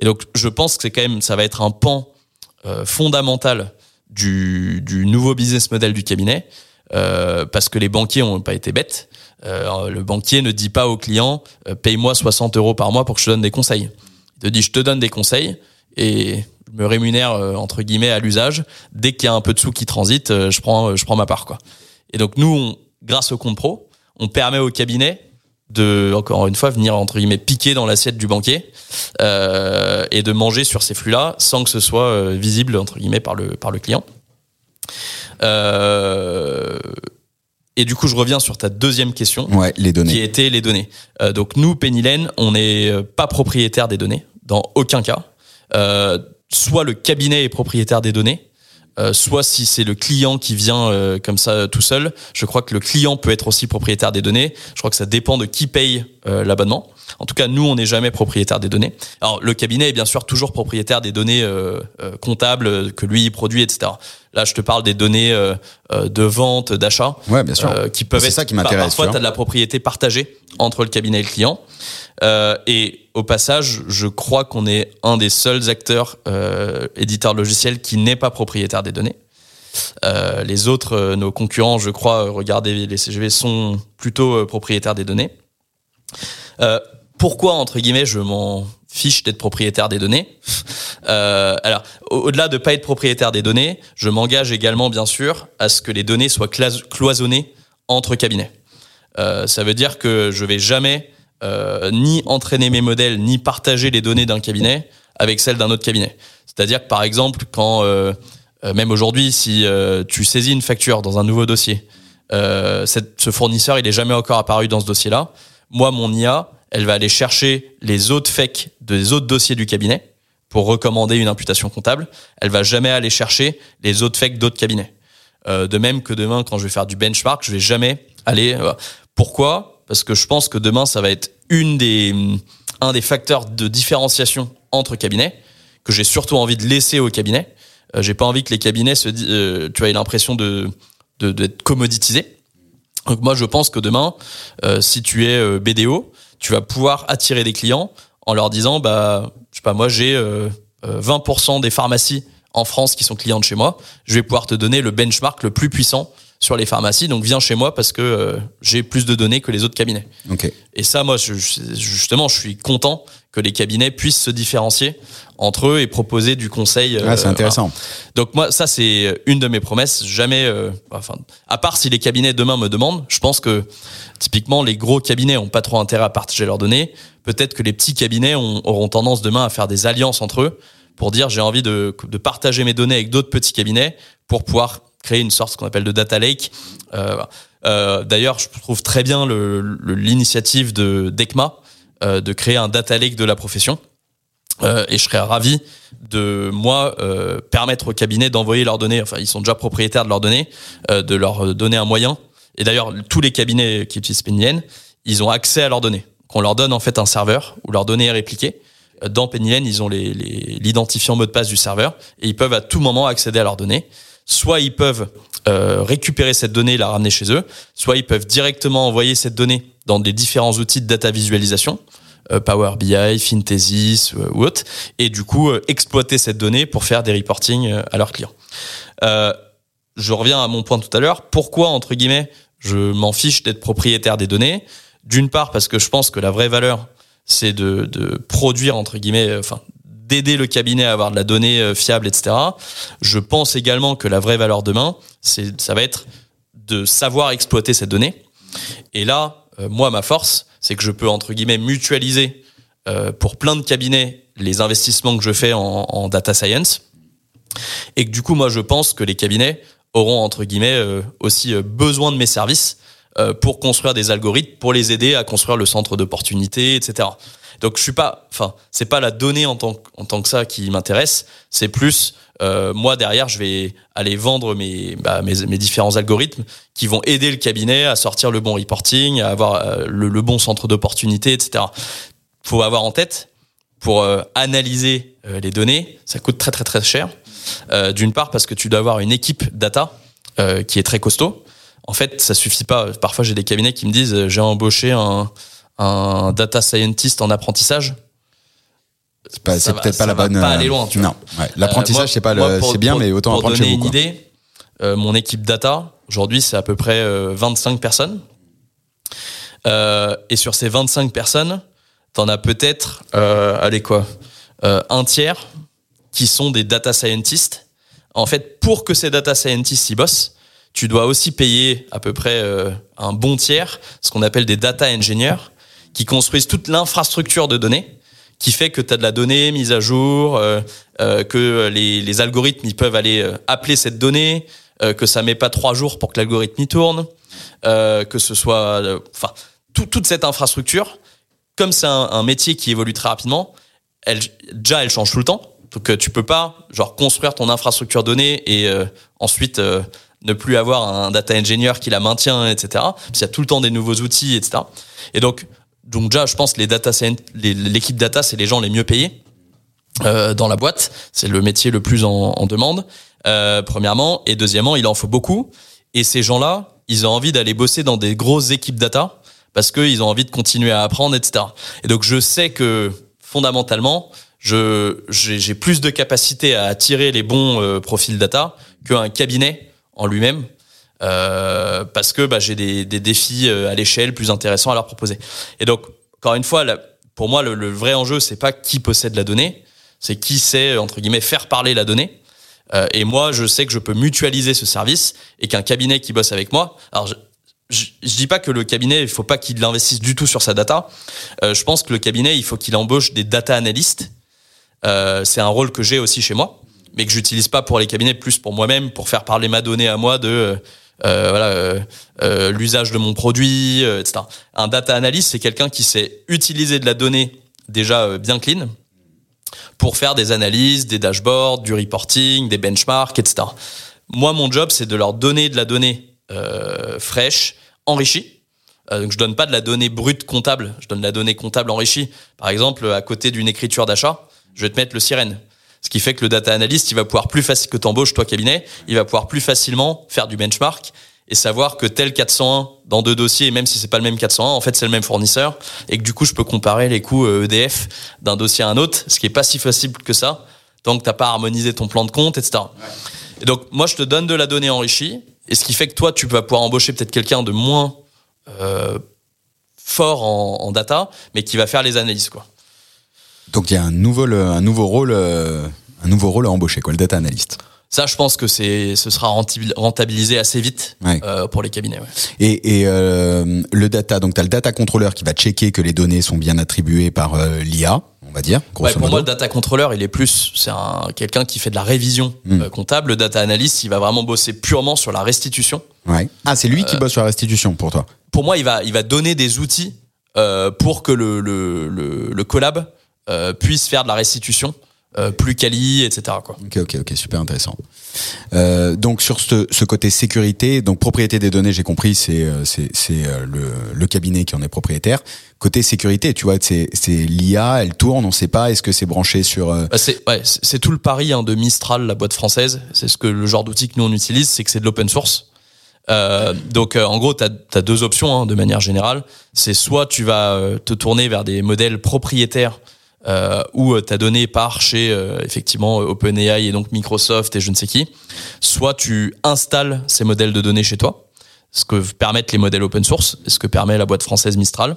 A: Et donc, je pense que c'est quand même, ça va être un pan euh, fondamental du, nouveau business model du cabinet, euh, parce que les banquiers ont pas été bêtes. le banquier ne dit pas au client, paye-moi 60 euros par mois pour que je te donne des conseils Il te dit je te donne des conseils et je me rémunère entre guillemets à l'usage. Dès qu'il y a un peu de sous qui transite, je prends je prends ma part quoi. Et donc nous, on, grâce au compte pro, on permet au cabinet de encore une fois venir entre guillemets piquer dans l'assiette du banquier euh, et de manger sur ces flux là sans que ce soit euh, visible entre guillemets par le par le client euh, et du coup je reviens sur ta deuxième question
B: ouais, les données
A: qui était les données euh, donc nous Pennylen on n'est pas propriétaire des données dans aucun cas euh, soit le cabinet est propriétaire des données euh, soit si c'est le client qui vient euh, comme ça tout seul. Je crois que le client peut être aussi propriétaire des données. Je crois que ça dépend de qui paye euh, l'abonnement. En tout cas, nous, on n'est jamais propriétaire des données. Alors, le cabinet est bien sûr toujours propriétaire des données comptables que lui produit, etc. Là, je te parle des données de vente, d'achat,
B: ouais, bien sûr.
A: qui peuvent être.
B: ça qui m'intéresse.
A: Parfois, tu as de la propriété partagée entre le cabinet et le client. Euh, et au passage, je crois qu'on est un des seuls acteurs euh, éditeurs de logiciels qui n'est pas propriétaire des données. Euh, les autres, euh, nos concurrents, je crois, regardez les CGV, sont plutôt euh, propriétaires des données. pourquoi, entre guillemets, je m'en fiche d'être propriétaire des données Alors, au-delà de pas être propriétaire des données, je m'engage également, bien sûr, à ce que les données soient cloisonnées entre cabinets. ça veut dire que je vais jamais euh, ni entraîner mes modèles, ni partager les données d'un cabinet avec celles d'un autre cabinet. C'est-à-dire que par exemple, quand euh, euh même aujourd'hui, si euh, tu saisis une facture dans un nouveau dossier, ce fournisseur il est jamais encore apparu dans ce dossier-là. Moi, mon IA, elle va aller chercher les autres FEC des autres dossiers du cabinet pour recommander une imputation comptable. Elle va jamais aller chercher les autres FEC d'autres cabinets. de même que demain, quand je vais faire du benchmark, je vais jamais aller. Pourquoi? Parce que je pense que demain, ça va être une des, un des facteurs de différenciation entre cabinets que j'ai surtout envie de laisser aux cabinets. Euh, j'ai pas envie que les cabinets se, euh, tu as l'impression de d'être commoditisés. Donc moi, je pense que demain, euh, si tu es euh, BDO, tu vas pouvoir attirer des clients en leur disant, bah, je sais pas, moi j'ai 20% des pharmacies en France qui sont clientes chez moi. Je vais pouvoir te donner le benchmark le plus puissant sur les pharmacies. Donc viens chez moi parce que euh, j'ai plus de données que les autres cabinets.
B: Okay.
A: Et ça, moi, je, justement, je suis content que les cabinets puissent se différencier entre eux et proposer du conseil.
B: Ah, c'est intéressant.
A: Donc moi, ça c'est une de mes promesses. Jamais, euh, enfin, à part si les cabinets demain me demandent, je pense que typiquement les gros cabinets ont pas trop intérêt à partager leurs données. Peut-être que les petits cabinets auront tendance demain à faire des alliances entre eux pour dire j'ai envie de, de partager mes données avec d'autres petits cabinets pour pouvoir créer une sorte qu'on appelle de data lake. Euh, euh, D'ailleurs, je trouve très bien l'initiative de d'ECMA euh, de créer un data lake de la profession. Euh, et je serais ravi de moi euh, permettre aux cabinets d'envoyer leurs données. Enfin, ils sont déjà propriétaires de leurs données, euh, de leur donner un moyen. Et d'ailleurs, tous les cabinets qui utilisent Pennylen, ils ont accès à leurs données. Qu'on leur donne en fait un serveur où leur donnée est répliquée. Dans Pennylen, ils ont l'identifiant les, mot de passe du serveur et ils peuvent à tout moment accéder à leurs données soit ils peuvent euh, récupérer cette donnée et la ramener chez eux, soit ils peuvent directement envoyer cette donnée dans des différents outils de data visualisation, euh, Power BI, Fintesis euh, ou autre, et du coup exploiter cette donnée pour faire des reporting à leurs clients. je reviens à mon point tout à l'heure. Pourquoi entre guillemets je m'en fiche d'être propriétaire des données? D'une part parce que je pense que la vraie valeur c'est de, de produire entre guillemets, enfin d'aider le cabinet à avoir de la donnée euh, fiable, etc. Je pense également que la vraie valeur demain, c'est, ça va être de savoir exploiter cette donnée. Et là, euh, moi, ma force, c'est que je peux, entre guillemets, mutualiser euh, pour plein de cabinets les investissements que je fais en, en, data science. Et que du coup, moi, je pense que les cabinets auront, entre guillemets, aussi besoin de mes services pour construire des algorithmes, pour les aider à construire le centre d'opportunité, etc. Donc je suis pas, enfin c'est pas la donnée en tant en tant que ça qui m'intéresse, c'est plus euh, moi derrière je vais aller vendre mes, bah, mes, mes différents algorithmes qui vont aider le cabinet à sortir le bon reporting, à avoir euh, le, bon centre d'opportunité, etc. Faut avoir en tête pour euh, analyser les données, ça coûte très très très cher. D'une part parce que tu dois avoir une équipe data qui est très costaud. En fait, ça suffit pas. Parfois, j'ai des cabinets qui me disent j'ai embauché un un data scientist en apprentissage
B: c'est peut-être pas la bonne.
A: Pas aller loin. Tu
B: non, ouais. l'apprentissage c'est pas le, c'est bien, mais autant apprendre chez vous.
A: Pour donner une idée, euh, mon équipe data aujourd'hui c'est à peu près euh, 25 personnes. Euh, et sur ces 25 personnes, t'en as peut-être, euh, allez quoi, euh, un tiers qui sont des data scientists. En fait, pour que ces data scientists y bossent, tu dois aussi payer à peu près euh, un bon tiers, ce qu'on appelle des data engineers, qui construisent toute l'infrastructure de données, qui fait que tu as de la donnée mise à jour, euh, euh, que les, les algorithmes ils peuvent aller euh, appeler cette donnée, euh, que ça met pas trois jours pour que l'algorithme y tourne, euh, que ce soit, euh, enfin, tout- toute cette infrastructure, comme c'est un, un métier qui évolue très rapidement, elle, déjà elle change tout le temps. Donc tu peux pas genre construire ton infrastructure donnée et ensuite ne plus avoir un data engineer qui la maintient, etc. Parce qu'il y a tout le temps des nouveaux outils, etc. Et donc donc déjà je pense les data l'équipe data c'est les gens les mieux payés euh, dans la boîte. C'est le métier le plus en, demande. Euh, premièrement et deuxièmement il en faut beaucoup. Et ces gens-là ils ont envie d'aller bosser dans des grosses équipes data parce qu'ils ont envie de continuer à apprendre, etc. Et donc je sais que fondamentalement, je j'ai j'ai plus de capacité à attirer les bons euh, profils data qu'un cabinet en lui-même. Euh, parce que bah, j'ai des, des défis euh, à l'échelle plus intéressants à leur proposer. Et donc, encore une fois, la- pour moi, le, le vrai enjeu, c'est pas qui possède la donnée, c'est qui sait entre guillemets faire parler la donnée. Euh, et moi, je sais que je peux mutualiser ce service et qu'un cabinet qui bosse avec moi. Alors, je, je, dis pas que le cabinet, il faut pas qu'il investisse du tout sur sa data. Euh, je pense que le cabinet, il faut qu'il embauche des data analystes. Euh, c'est un rôle que j'ai aussi chez moi, mais que j'utilise pas pour les cabinets, plus pour moi-même, pour faire parler ma donnée à moi de euh, voilà euh, euh, l'usage de mon produit, euh, etc. Un data analyst, c'est quelqu'un qui sait utiliser de la donnée déjà bien clean pour faire des analyses, des dashboards, du reporting, des benchmarks, etc. Moi, mon job, c'est de leur donner de la donnée fraîche, enrichie. Donc, je donne pas de la donnée brute comptable, je donne de la donnée comptable enrichie. Par exemple, à côté d'une écriture d'achat, je vais te mettre le sirène. Ce qui fait que le data analyst, il va pouvoir plus facile que t'embauches toi cabinet, il va pouvoir plus facilement faire du benchmark et savoir que tel 401 dans deux dossiers, et même si c'est pas le même 401, en fait c'est le même fournisseur et que du coup je peux comparer les coûts euh, EDF d'un dossier à un autre, ce qui est pas si facile que ça tant que t'as pas harmonisé ton plan de compte, etc. Et donc moi je te donne de la donnée enrichie et ce qui fait que toi tu vas pouvoir embaucher peut-être quelqu'un de moins euh, fort en, en data, mais qui va faire les analyses quoi.
B: Donc il y a un nouveau, un nouveau rôle, euh, un nouveau rôle à embaucher, quoi, le data analyst.
A: Ça, je pense que c'est, ce sera rentabil- rentabilisé assez vite
B: Ouais.
A: euh, pour les cabinets. Ouais.
B: Et, et euh, le data, donc tu as le data controller qui va checker que les données sont bien attribuées par euh, l'IA, on va dire, grosso
A: Ouais, pour moi, le data controller, il est plus, c'est un, quelqu'un qui fait de la révision
B: Hmm.
A: comptable. Le data analyst, il va vraiment bosser purement sur la restitution.
B: Ah, c'est lui qui bosse sur la restitution pour toi.
A: Pour moi, il va, il va donner des outils pour que le, le, le, le collab euh, puisse faire de la restitution euh, plus quali, etc. Quoi.
B: Ok, ok, ok, super intéressant. Euh, donc sur ce, ce côté sécurité, donc propriété des données, j'ai compris, c'est euh, c'est euh, le, le cabinet qui en est propriétaire. Côté sécurité, tu vois, c'est c'est l'IA, elle tourne, on sait pas, est-ce que c'est branché sur euh,
A: Bah, c'est ouais, c'est c'est tout le pari hein, de Mistral, la boîte française. C'est ce que le genre d'outil que nous on utilise, c'est que c'est de l'open source. Euh, donc euh, en gros, tu as, deux options hein, de manière générale. C'est soit tu vas euh, te tourner vers des modèles propriétaires euh, où euh, ta donnée part chez euh, effectivement OpenAI et donc Microsoft et je ne sais qui. Soit tu installes ces modèles de données chez toi, ce que permettent les modèles open source, ce que permet la boîte française Mistral.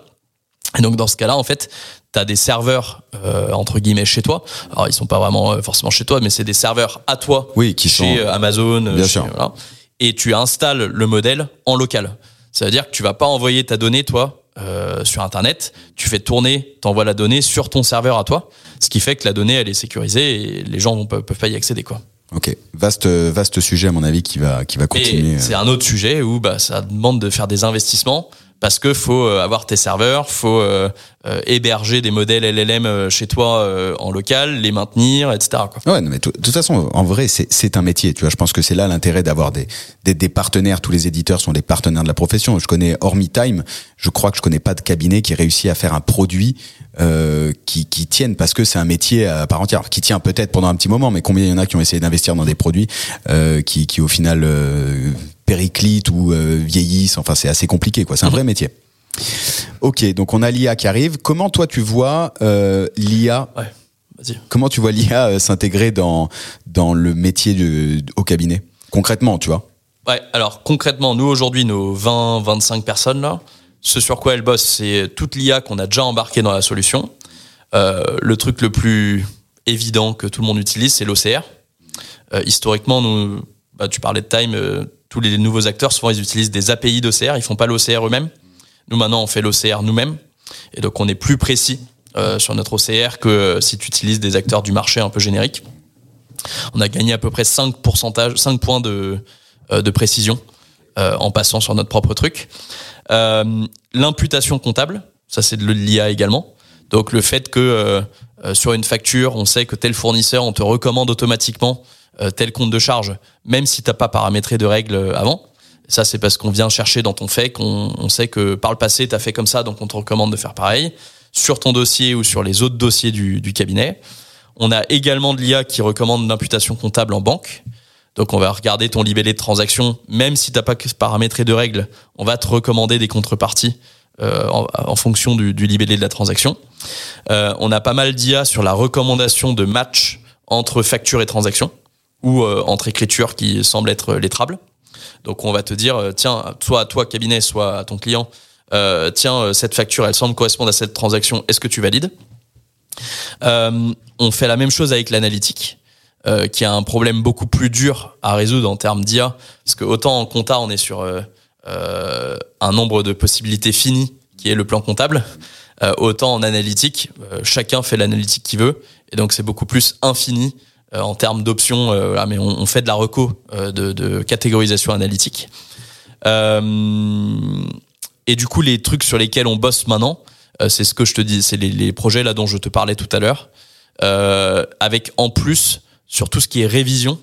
A: Et donc dans ce cas-là, en fait, tu as des serveurs euh, entre guillemets chez toi. Alors ils sont pas vraiment forcément chez toi, mais c'est des serveurs à toi
B: Oui, qui
A: chez
B: sont-
A: Amazon,
B: Bien
A: chez-
B: sûr.
A: voilà. et tu installes le modèle en local. Ça veut dire que tu vas pas envoyer ta donnée toi euh, sur internet, tu fais tourner, t'envoies la donnée sur ton serveur à toi, ce qui fait que la donnée elle est sécurisée et les gens vont, peuvent peuvent pas y accéder quoi.
B: Ok, vaste vaste sujet à mon avis qui va qui va continuer. Euh.
A: c'est un autre sujet où bah, ça demande de faire des investissements parce que faut euh, avoir tes serveurs, faut euh, euh, héberger des modèles LLM euh, chez toi euh, en local, les maintenir, etc. Quoi.
B: Ouais, non, mais de toute façon, en vrai, c'est un métier. Tu vois, je pense que c'est là l'intérêt d'avoir des, des partenaires. Tous les éditeurs sont des partenaires de la profession. Je connais hormis Time, je crois que je connais pas de cabinet qui réussit à faire un produit euh, qui qui tienne parce que c'est un métier à part entière, qui tient peut-être pendant un petit moment, mais combien y en a qui ont essayé d'investir dans des produits qui qui au final périclitent ou euh, vieillissent. Enfin, c'est assez compliqué, quoi. C'est un vrai métier. Ok, donc on a l'IA qui arrive. Comment toi tu vois euh, l'IA
A: Ouais.
B: Comment tu vois l'IA euh, s'intégrer dans, dans le métier de, au cabinet? Concrètement, tu vois
A: Ouais, alors concrètement, nous aujourd'hui, nos 20-25 personnes là, ce sur quoi elle bosse, c'est toute l'IA qu'on a déjà embarqué dans la solution. Euh, le truc le plus évident que tout le monde utilise, c'est l'OCR. Euh, historiquement, nous, bah, tu parlais de Time, euh, tous les nouveaux acteurs, souvent, ils utilisent des API d'OCR, ils font pas l'OCR eux-mêmes. Nous, maintenant, on fait l'OCR nous-mêmes. Et donc, on est plus précis euh, sur notre OCR que euh, si tu utilises des acteurs du marché un peu génériques. On a gagné à peu près 5, 5 points de, euh, de précision en passant sur notre propre truc. L'imputation comptable, ça c'est de l'IA également. Donc le fait que sur une facture, on sait que tel fournisseur, on te recommande automatiquement tel compte de charge, même si t'as pas paramétré de règles avant. Ça, c'est parce qu'on vient chercher dans ton fait qu'on on sait que par le passé, tu as fait comme ça, donc on te recommande de faire pareil sur ton dossier ou sur les autres dossiers du, cabinet. On a également de l'IA qui recommande l'imputation comptable en banque. Donc on va regarder ton libellé de transaction, même si t'as pas paramétré de règles, on va te recommander des contreparties euh, en, fonction du, libellé de la transaction. Euh, on a pas mal d'IA sur la recommandation de match entre facture et transaction ou euh, entre écriture qui semble être lettrable. Donc on va te dire, euh, tiens, soit à toi cabinet, soit à ton client, euh, tiens, euh, cette facture, elle semble correspondre à cette transaction, est-ce que tu valides? Euh, On fait la même chose avec l'analytique. Euh, qui a un problème beaucoup plus dur à résoudre en termes d'IA, parce que autant en compta on est sur euh, un nombre de possibilités finies qui est le plan comptable, autant en analytique chacun fait l'analytique qu'il veut, et donc c'est beaucoup plus infini en termes d'options. mais on, fait de la reco de, de, catégorisation analytique. Et du coup, les trucs sur lesquels on bosse maintenant, euh, c'est ce que je te dis, c'est les, projets là dont je te parlais tout à l'heure, euh, avec en plus sur tout ce qui est révision,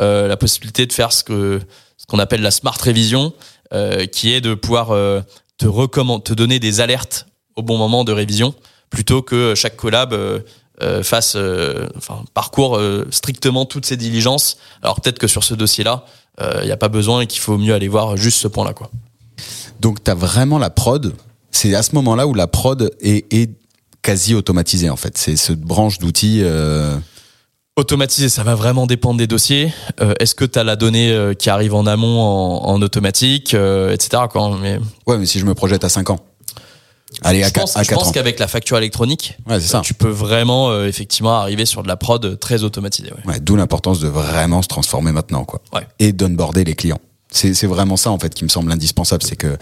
A: euh, la possibilité de faire ce que ce qu'on appelle la smart révision, euh, qui est de pouvoir euh, te te donner des alertes au bon moment de révision, plutôt que chaque collab fasse, enfin parcourt strictement toutes ses diligences. Alors peut-être que sur ce dossier-là, il n'y a pas besoin et qu'il faut mieux aller voir juste ce point-là, quoi.
B: Donc tu as vraiment la prod. C'est à ce moment-là où la prod est, est quasi automatisée en fait. C'est cette branche d'outils. Euh...
A: Automatisé, ça va vraiment dépendre des dossiers. Euh, Est-ce que tu as la donnée euh, qui arrive en amont en, en automatique, euh, etc. Quoi. Mais...
B: Ouais, mais si je me projette à 5 ans. Allez,
A: je
B: à,
A: pense,
B: à
A: je pense qu'avec la facture électronique,
B: ouais, ça.
A: tu peux vraiment euh, effectivement arriver sur de la prod très automatisée. Ouais.
B: Ouais, D'où l'importance de vraiment se transformer maintenant, quoi.
A: Ouais.
B: Et d'onboarder les clients. C'est vraiment ça en fait qui me semble indispensable, c'est que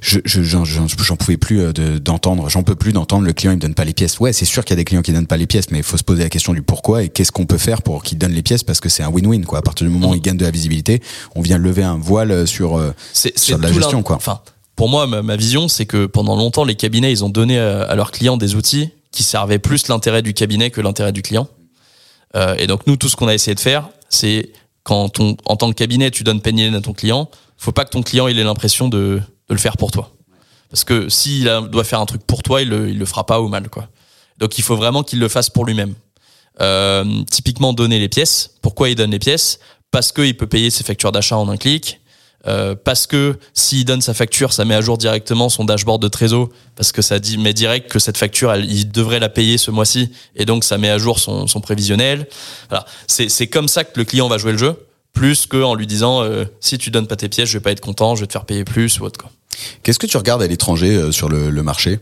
B: je j'en je, j'en pouvais plus euh, d'entendre, j'en peux plus d'entendre le client il me donne pas les pièces. Ouais, c'est sûr qu'il y a des clients qui donnent pas les pièces, mais il faut se poser la question du pourquoi et qu'est-ce qu'on peut faire pour qu'ils donnent les pièces parce que c'est un win-win quoi. À partir du moment où ils gagnent de la visibilité, on vient lever un voile sur euh, sur de la gestion quoi.
A: Enfin, pour moi ma, vision c'est que pendant longtemps les cabinets ils ont donné à, à leurs clients des outils qui servaient plus l'intérêt du cabinet que l'intérêt du client. Euh, et donc nous tout ce qu'on a essayé de faire, c'est quand en tant que cabinet, tu donnes peine à ton client, faut pas que ton client il ait l'impression de, le faire pour toi. Parce que s'il doit faire un truc pour toi, il le, il le fera pas ou mal. Donc il faut vraiment qu'il le fasse pour lui-même. Euh, typiquement, donner les pièces. Pourquoi il donne les pièces? Parce qu'il peut payer ses factures d'achat en un clic. Euh, parce que s'il donne sa facture, ça met à jour directement son dashboard de Trésor, parce que ça dit met direct que cette facture, elle, il devrait la payer ce mois-ci, et donc ça met à jour son, son prévisionnel. Voilà. C'est comme ça que le client va jouer le jeu, plus qu'en lui disant euh, si tu donnes pas tes pièces, je vais pas être content, je vais te faire payer plus ou autre.
B: Qu'est-ce que tu regardes à l'étranger euh, sur le, le, marché?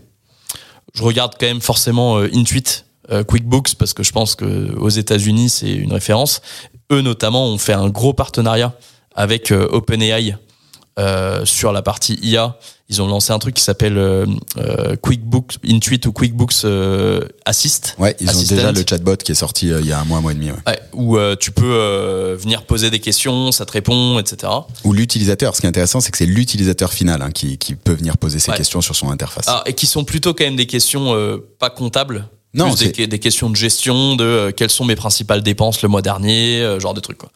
A: Je regarde quand même forcément Intuit, QuickBooks, parce que je pense que aux États-Unis c'est une référence. Eux notamment ont fait un gros partenariat avec euh, OpenAI euh, sur la partie IA. Ils ont lancé un truc qui s'appelle euh, QuickBooks Intuit ou QuickBooks Assist.
B: Ouais, ils Assistant. ont déjà le chatbot qui est sorti il y a un mois, un mois et demi. Ouais.
A: Ouais, où tu peux venir poser des questions, ça te répond, etc.
B: Ou l'utilisateur. Ce qui est intéressant, c'est que c'est l'utilisateur final hein, qui, qui, peut venir poser ses questions sur son interface.
A: Ah, et qui sont plutôt quand même des questions pas comptables. Non, des, des, questions de gestion, de euh, quelles sont mes principales dépenses le mois dernier, euh, genre de trucs. Quoi.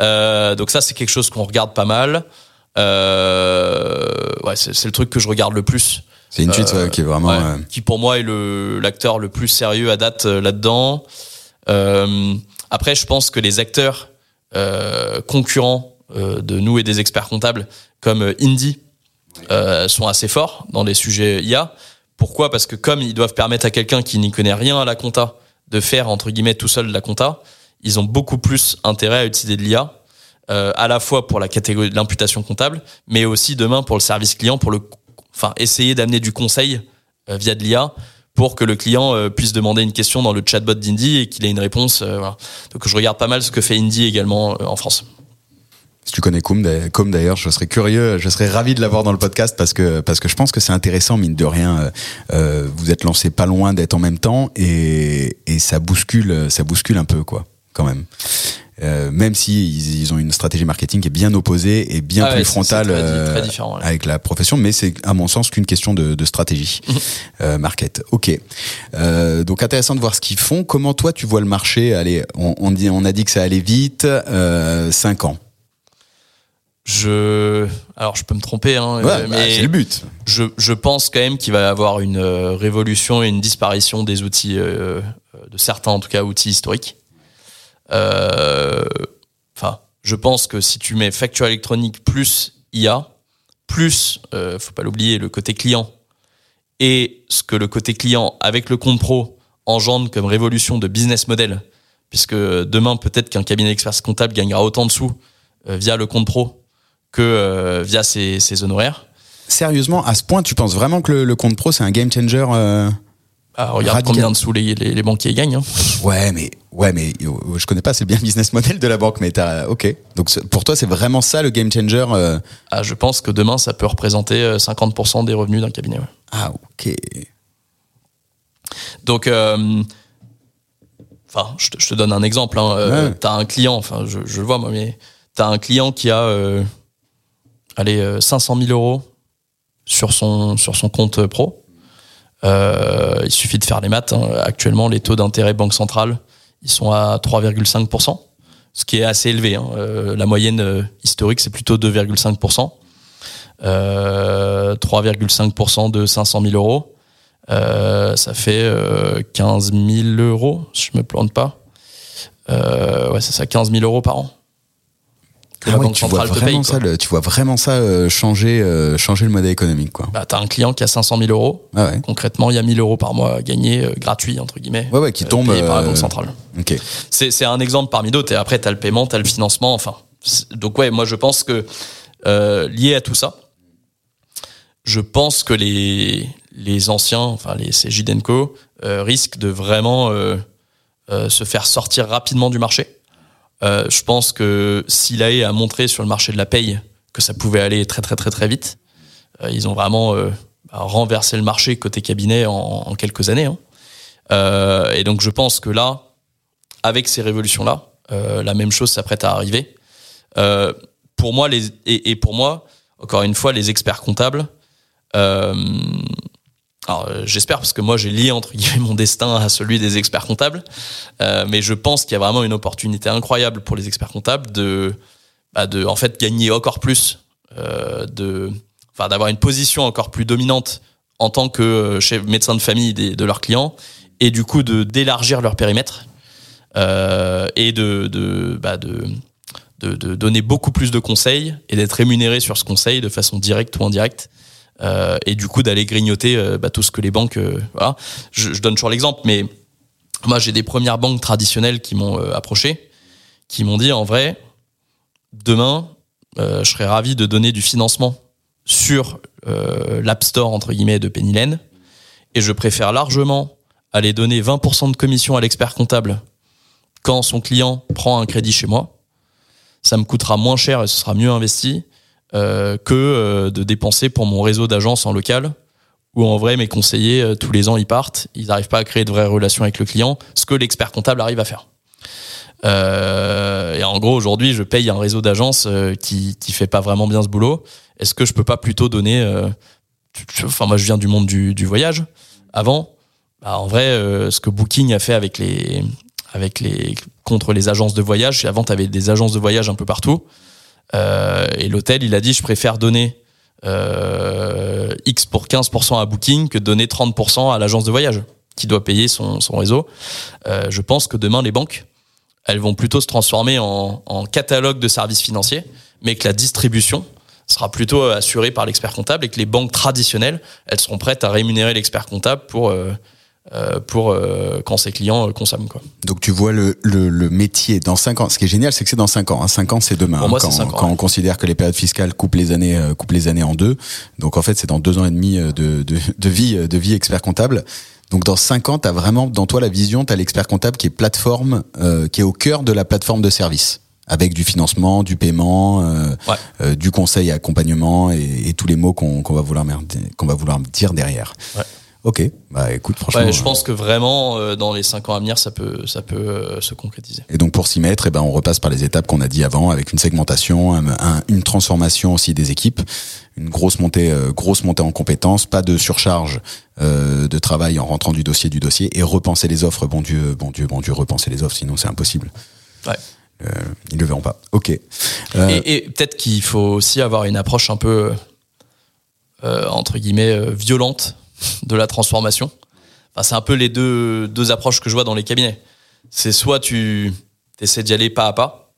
A: Euh, donc ça, c'est quelque chose qu'on regarde pas mal. Euh, ouais, c'est le truc que je regarde le plus.
B: C'est Intuit euh, qui est vraiment,
A: ouais, qui pour moi est le l'acteur le plus sérieux à date là-dedans. après, je pense que les acteurs concurrents de nous et des experts comptables comme Indie sont assez forts dans les sujets IA. Pourquoi? Parce que comme ils doivent permettre à quelqu'un qui n'y connaît rien à la compta de faire entre guillemets tout seul de la compta, ils ont beaucoup plus intérêt à utiliser de l'IA, euh, à la fois pour la catégorie de l'imputation comptable, mais aussi demain pour le service client, pour le enfin essayer d'amener du conseil via de l'IA pour que le client puisse demander une question dans le chatbot d'Indy et qu'il ait une réponse. Donc je regarde pas mal ce que fait Indy également en France.
B: Si tu connais Com d'ailleurs, je serais curieux, je serais ravi de l'avoir dans le podcast parce que parce que je pense que c'est intéressant mine de rien. Euh, euh, vous êtes lancé pas loin d'être en même temps et, et ça bouscule ça bouscule un peu quoi quand même. Euh, même si ils, ont une stratégie marketing qui est bien opposée et bien ah plus frontale
A: euh,
B: avec la profession, mais c'est à mon sens qu'une question de, de stratégie mhm. euh, market. Ok, euh, donc intéressant de voir ce qu'ils font. Comment toi tu vois le marché? Allez, on, on, dit, on a dit que ça allait vite. Euh, cinq ans.
A: Je, alors je peux me tromper, hein,
B: bah, mais c'est le but.
A: Je, je pense quand même qu'il va y avoir une euh, révolution et une disparition des outils, euh, de certains en tout cas outils historiques. Euh, enfin, je pense que si tu mets facture électronique plus IA, plus, euh, faut pas l'oublier, le côté client et ce que le côté client avec le compte pro engendre comme révolution de business model, puisque demain peut-être qu'un cabinet d'experts comptable gagnera autant de sous via le compte pro que euh, via ses, honoraires.
B: Sérieusement, à ce point, tu penses vraiment que le, compte pro, c'est un game changer euh,
A: ah, Regarde combien de sous les, les, banquiers gagnent. Hein.
B: Ouais, mais ouais, mais je connais pas, c'est bien business model de la banque, mais t'as, ok. Donc pour toi, c'est vraiment ça le game changer. Euh...
A: Ah, je pense que demain, ça peut représenter 50% euh, des revenus d'un cabinet.
B: Ah, ok.
A: Donc, euh, enfin, je, te, donne un exemple. Hein. T'as un client, enfin, je, je, le vois moi, mais t'as un client qui a allez, 500 euh, 000 euros sur son, compte pro. Euh, il suffit de faire les maths. Hein. Actuellement, les taux d'intérêt banque centrale, ils sont à 3,5%, ce qui est assez élevé. Hein. Euh, la moyenne historique, c'est plutôt 2,5%. 3,5% de 500 000 euros, ça fait 15 000 euros, si je me plante pas. ouais, c'est ça, 15 000 euros par an
B: tu vois vraiment Ça, tu vois vraiment ça euh, changer, euh, changer le modèle économique. Quoi.
A: Bah, t'as un client qui a 500 000 euros. Ah Concrètement, il y a 1000 euros par mois gagnés euh, gratuits, entre guillemets.
B: Ouais, ouais, qui tombe.
A: par la Banque Centrale. Okay. C'est un exemple parmi d'autres. Et après, t'as le paiement, t'as le financement. Enfin, donc, ouais, moi, je pense que lié à tout ça, je pense que les, les anciens, enfin, les CJ risquent de vraiment se faire sortir rapidement du marché euh, je pense que Silae a montré sur le marché de la paye que ça pouvait aller très très très très vite. Euh, ils ont vraiment euh, bah, renversé le marché côté cabinet en, quelques années. Hein. Et donc je pense que là, avec ces révolutions-là, la même chose s'apprête à arriver. pour moi, les, et, pour moi, encore une fois, les experts comptables, alors euh, j'espère parce que moi j'ai lié entre guillemets mon destin à celui des experts comptables, euh, mais je pense qu'il y a vraiment une opportunité incroyable pour les experts comptables de, bah, de en fait gagner encore plus, euh, de, d'avoir une position encore plus dominante en tant que chef médecin de famille de leurs clients et du coup de d'élargir leur périmètre et de bah, de de, de donner beaucoup plus de conseils et d'être rémunéré sur ce conseil de façon directe ou indirecte et du coup d'aller grignoter euh, bah, tout ce que les banques. Euh, voilà. Je, je, donne toujours l'exemple, mais moi j'ai des premières banques traditionnelles qui m'ont approché, qui m'ont dit en vrai, demain, je serais ravi de donner du financement sur l'App Store entre guillemets de Penny et je préfère largement aller donner 20% de commission à l'expert comptable quand son client prend un crédit chez moi. Ça me coûtera moins cher et ce sera mieux investi euh, que euh, de dépenser pour mon réseau d'agences en local où en vrai mes conseillers euh, tous les ans ils partent, ils n'arrivent pas à créer de vraies relations avec le client, ce que l'expert comptable arrive à faire. et en gros aujourd'hui je paye un réseau d'agences qui qui fait pas vraiment bien ce boulot. Est-ce que je peux pas plutôt donner Enfin moi je viens du monde du, du voyage. Avant, bah, en vrai ce que Booking a fait avec les avec les contre les agences de voyage, avant tu avais des agences de voyage un peu partout. Euh, et l'hôtel, il a dit, je préfère donner euh, X pour 15% à Booking que donner 30% à l'agence de voyage qui doit payer son, son réseau. Euh, je pense que demain, les banques, elles vont plutôt se transformer en, en catalogue de services financiers, mais que la distribution sera plutôt assurée par l'expert comptable et que les banques traditionnelles, elles seront prêtes à rémunérer l'expert comptable pour euh, pour euh, quand ses clients euh, consomment. Quoi.
B: Donc tu vois le, le, le, métier dans 5 ans. Ce qui est génial, c'est que c'est dans 5 ans. Hein. 5 ans, c'est demain.
A: Pour moi,
B: quand,
A: cinq
B: quand
A: ans,
B: on considère que les périodes fiscales coupent les années, euh, coupent les années en deux. Donc en fait, c'est dans 2 ans et demi de, de, de, vie, de vie expert comptable. Donc dans 5 ans, tu as vraiment dans toi la vision, tu as l'expert comptable qui est plateforme, euh, qui est au cœur de la plateforme de service avec du financement, du paiement, euh,
A: Ouais.
B: euh, du conseil et accompagnement et, et tous les mots qu'on qu'on va vouloir qu'on va vouloir dire derrière.
A: Ouais.
B: Ok, bah écoute, franchement.
A: Ouais, je
B: euh,
A: pense que vraiment, euh, dans les 5 ans à venir, ça peut, ça peut euh, se concrétiser.
B: Et donc pour s'y mettre, eh ben on repasse par les étapes qu'on a dit avant, avec une segmentation, un- un- une transformation aussi des équipes, une grosse montée, euh, grosse montée en compétences, pas de surcharge de travail en rentrant du dossier du dossier, et repenser les offres. Bon Dieu, bon Dieu, bon Dieu, repenser les offres, sinon c'est impossible.
A: Ouais.
B: Ils le verront pas. Ok.
A: Et, et peut-être qu'il faut aussi avoir une approche un peu, entre guillemets, violente de la transformation. Enfin, c'est un peu les deux, deux approches que je vois dans les cabinets. C'est soit tu essaies d'y aller pas à pas,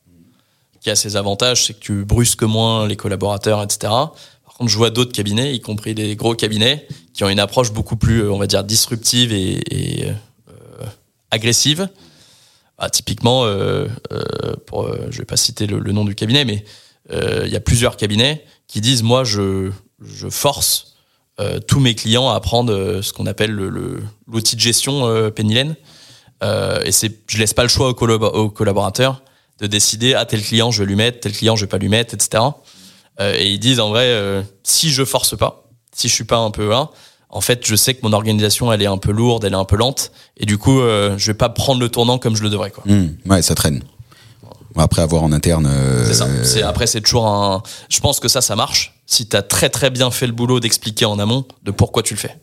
A: qui a ses avantages, c'est que tu brusques moins les collaborateurs, etc. Par contre, je vois d'autres cabinets, y compris des gros cabinets, qui ont une approche beaucoup plus, euh, on va dire, disruptive et, et, euh, agressive. Ah, typiquement, euh, euh, euh, je vais pas citer le, nom du cabinet, mais euh, il y a plusieurs cabinets qui disent moi je, force euh, tous mes clients à apprendre euh, ce qu'on appelle le- le- l'outil de gestion euh, Penny Lane. Euh, et c'est je laisse pas le choix aux, collab- aux collaborateurs de décider à tel client je vais lui mettre tel client je vais pas lui mettre etc Euh, et ils disent en vrai euh, si je force pas si je suis pas un peu un en fait je sais que mon organisation elle est un peu lourde elle est un peu lente et du coup euh, je vais pas prendre le tournant comme je le devrais quoi
B: hum, ouais, ça traîne. Après avoir en interne. euh,
A: c'est ça. C'est, après, c'est toujours un. Je pense que ça, ça marche. Si tu as très très bien fait le boulot d'expliquer en amont de pourquoi tu le fais.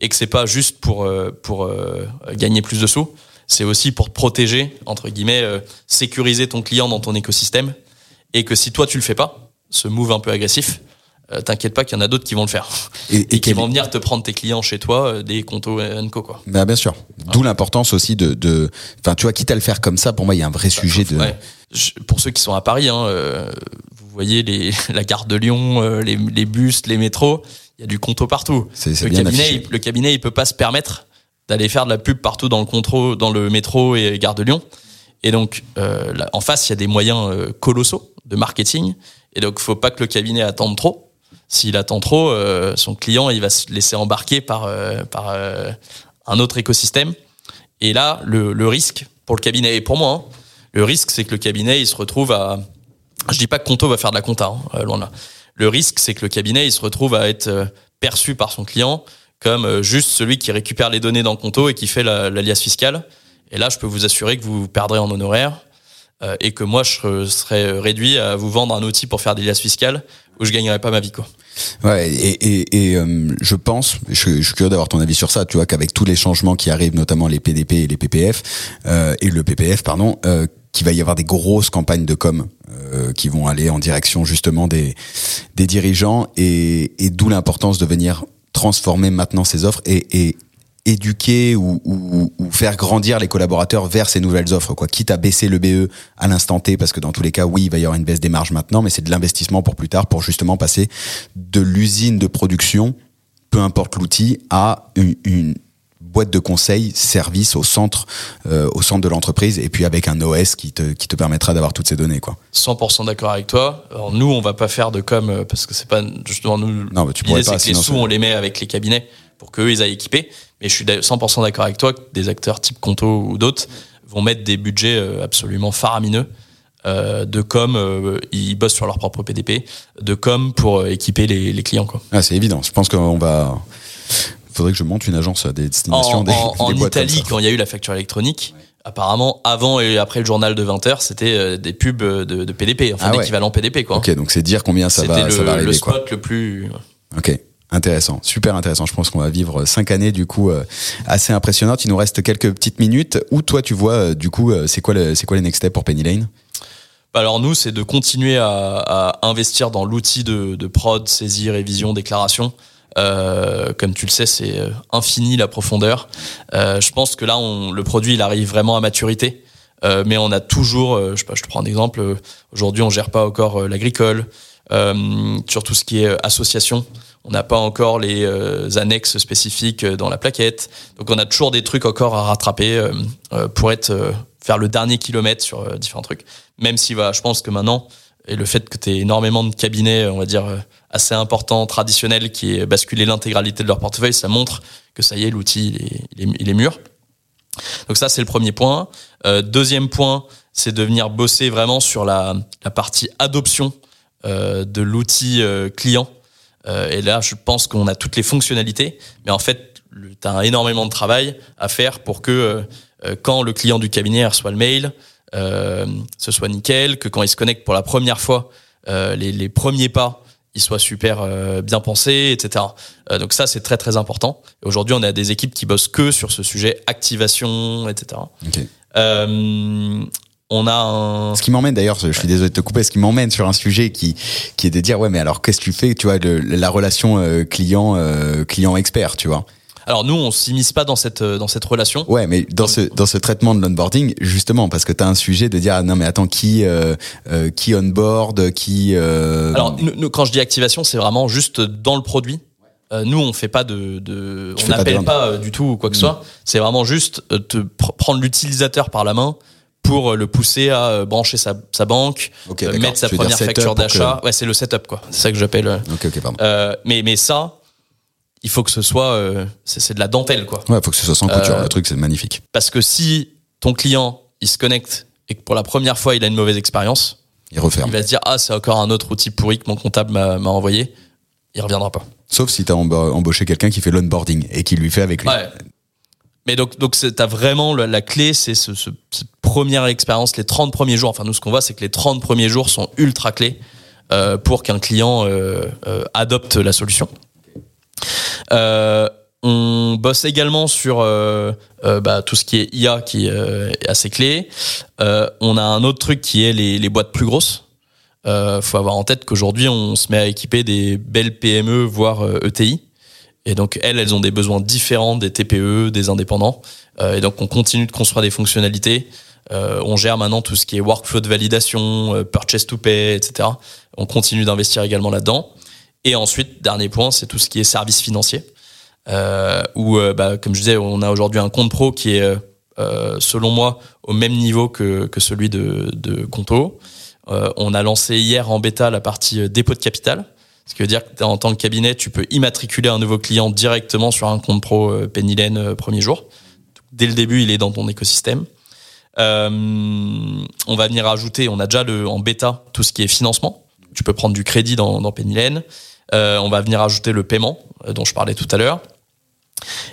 A: Et que c'est pas juste pour, euh, pour euh, gagner plus de sous. C'est aussi pour te protéger, entre guillemets, euh, sécuriser ton client dans ton écosystème. Et que si toi, tu le fais pas, ce move un peu agressif, euh, t'inquiète pas qu'il y en a d'autres qui vont le faire.
B: Et,
A: Et qui vont venir te prendre tes clients chez toi, euh, des contos Co. Quoi.
B: Bah, bien sûr. D'où l'importance aussi de, de, enfin, tu vois, quitte à le faire comme ça, pour moi, il y a un vrai sujet de.
A: Ouais. Je- pour ceux qui sont à Paris, hein, euh, voyez les, la gare de Lyon, euh, les, les bus, les métros, il y a du conto partout.
B: C'est c'est
A: Le
B: bien
A: cabinet, il, le cabinet, il peut pas se permettre d'aller faire de la pub partout dans le contrôle, dans le métro et gare de Lyon. Et donc, euh, là, en face, il y a des moyens euh, colossaux de marketing. Et donc, faut pas que le cabinet attende trop. S'il attend trop, euh, son client, il va se laisser embarquer par, par un autre écosystème. Et là, le, le risque pour le cabinet et pour moi, hein, le risque, c'est que le cabinet, il se retrouve à. Je dis pas que Conto va faire de la compta, hein, euh, loin de là. Le risque, c'est que le cabinet, il se retrouve à être euh, perçu par son client comme euh, juste celui qui récupère les données dans Conto et qui fait la- l'alias fiscal. Et là, je peux vous assurer que vous perdrez en honoraires et que moi, je serai- serai réduit à vous vendre un outil pour faire des liasses fiscales où je gagnerai pas ma vie, quoi.
B: Ouais, et, je pense, je, suis curieux d'avoir ton avis sur ça, tu vois, qu'avec tous les changements qui arrivent, notamment les PDP et les PPF, euh, et le PPF, pardon, qu'il va y avoir des grosses campagnes de com euh, qui vont aller en direction justement des, des dirigeants, et, d'où l'importance de venir transformer maintenant ces offres et, éduquer ou, faire grandir les collaborateurs vers ces nouvelles offres, quoi. Quitte à baisser le BE à l'instant T, parce que dans tous les cas, oui, il va y avoir une baisse des marges maintenant, mais c'est de l'investissement pour plus tard, pour justement passer de l'usine de production, peu importe l'outil, à une boîte de conseil, service au centre, euh, au centre de l'entreprise, et puis avec un OS qui te, qui te permettra d'avoir toutes ces données, quoi.
A: 100% d'accord avec toi. Alors nous, on va pas faire de com euh, parce que c'est pas justement nous.
B: Non, mais tu
A: L'idée,
B: pourrais
A: c'est
B: pas,
A: que les sous, on les met avec les cabinets pour qu'eux, ils aillent équiper. Mais je suis d'a- 100% d'accord avec toi que des acteurs type Conto ou d'autres vont mettre des budgets euh, absolument faramineux euh, de com. euh, ils bossent sur leur propre PDP, de com pour euh, équiper les, les clients. Quoi.
B: Ah, c'est évident. Je pense qu'on va. Faudrait que je monte une agence à
A: En,
B: des,
A: en- en
B: des boîtes comme
A: Italie, quand il y a eu la facture électronique, apparemment, avant et après le journal de 20h, c'était euh, des pubs de, de PDP, enfin
B: Ah ouais.
A: PDP. Quoi.
B: Ok, donc c'est dire combien ça va,
A: le,
B: ça va
A: le
B: arriver, quoi.
A: spot le plus.
B: Ok. Intéressant, super intéressant. Je pense qu'on va vivre cinq années du coup euh, assez impressionnantes. Il nous reste quelques petites minutes. Où toi tu vois euh, du coup euh, c'est quoi le, c'est quoi les next steps pour Penny Lane?
A: Bah Alors nous, c'est de continuer à, à investir dans l'outil de, de prod, saisie, révision, déclaration. Euh, comme tu le sais, c'est euh, infini la profondeur. Euh, je pense que là, on, le produit, il arrive vraiment à maturité. Euh, mais on a toujours, euh, je sais pas, je te prends un exemple. Aujourd'hui, on gère pas encore l'agricole. Sur tout ce qui est association, On n'a pas encore les annexes spécifiques dans la plaquette. Donc on a toujours des trucs encore à rattraper pour être faire le dernier kilomètre sur différents trucs. Même si va, je pense que maintenant et le fait que tu aies énormément de cabinets, on va dire, assez importants, traditionnels, qui aient basculé l'intégralité de leur portefeuille, ça montre que ça y est, l'outil, il est, mûr. Donc ça, c'est le premier point. Euh, deuxième point, c'est de venir bosser vraiment sur la, partie adoption euh, de l'outil euh, client. Euh, et là, je pense qu'on a toutes les fonctionnalités, mais en fait, tu as énormément de travail à faire pour que euh, quand le client du cabinet reçoit le mail, euh, ce soit nickel, que quand il se connecte pour la première fois, euh, les, les, premiers pas, ils soient super euh, bien pensés, etc. Euh, donc ça, c'est très très important. Aujourd'hui, on a des équipes qui bossent que sur ce sujet activation, etc. Okay. on a un...
B: Ce qui m'emmène d'ailleurs, je suis désolé de te couper, ce qui m'emmène sur un sujet qui qui est de dire ouais mais alors qu'est-ce que tu fais, tu vois, le, la relation client client expert, tu vois?
A: Alors nous, on s'immisce pas dans cette dans cette relation.
B: Ouais, mais dans ce dans ce traitement de l'onboarding, justement, parce que tu as un sujet de dire ah, non mais attends qui euh, euh, qui onboard, qui. Euh...
A: Alors nous, quand je dis activation, c'est vraiment juste dans le produit. Euh, nous, on fait pas de, de on n'appelle pas, euh, du tout quoi que ce mm. soit. C'est vraiment juste te prendre l'utilisateur par la main pour le pousser à brancher sa, sa banque, mettre sa première facture d'achat. Ouais, c'est le setup quoi. C'est ça que j'appelle.
B: Ok, ok, pardon.
A: mais mais ça il faut que ce soit euh, c'est de la dentelle quoi.
B: Ouais, il faut que ce soit sans couture. Euh, le truc c'est magnifique.
A: Parce que si ton client il se connecte et que pour la première fois il a une mauvaise expérience,
B: il referme.
A: Il va se dire ah c'est encore un autre outil pourri que mon comptable m'a envoyé. Il reviendra pas.
B: Sauf si tu as embauché quelqu'un qui fait l'onboarding et qui lui fait avec lui.
A: Ouais. Mais donc, donc t'as vraiment la, la clé, c'est ce, ce, cette première expérience, les 30 premiers jours. Enfin, nous, ce qu'on voit, c'est que les 30 premiers jours sont ultra clés euh, pour qu'un client euh, euh, adopte la solution. Euh, on bosse également sur euh, euh, bah, tout ce qui est IA qui est assez clé. on a un autre truc qui est les, boîtes plus grosses. Euh, faut avoir en tête qu'aujourd'hui on se met à équiper des belles PME voire ETI. E et donc elles, elles ont des besoins différents des TPE, des indépendants. et donc on continue de construire des fonctionnalités. on gère maintenant tout ce qui est workflow de validation, purchase to pay, etc. On continue d'investir également là-dedans. Et ensuite, dernier point, c'est tout ce qui est service financier. Euh, où, euh, bah, comme je disais, on a aujourd'hui un compte pro qui est, euh, selon moi, au même niveau que, que celui de, de Conto. Euh, on a lancé hier en bêta la partie euh, dépôt de capital. Ce qui veut dire que en tant que cabinet, tu peux immatriculer un nouveau client directement sur un compte pro euh, Pennylen premier jour. Dès le début, il est dans ton écosystème. Euh, on va venir ajouter, on a déjà le, en bêta tout ce qui est financement. Tu peux prendre du crédit dans, dans. Euh, on va venir ajouter le paiement euh, dont je parlais tout à l'heure.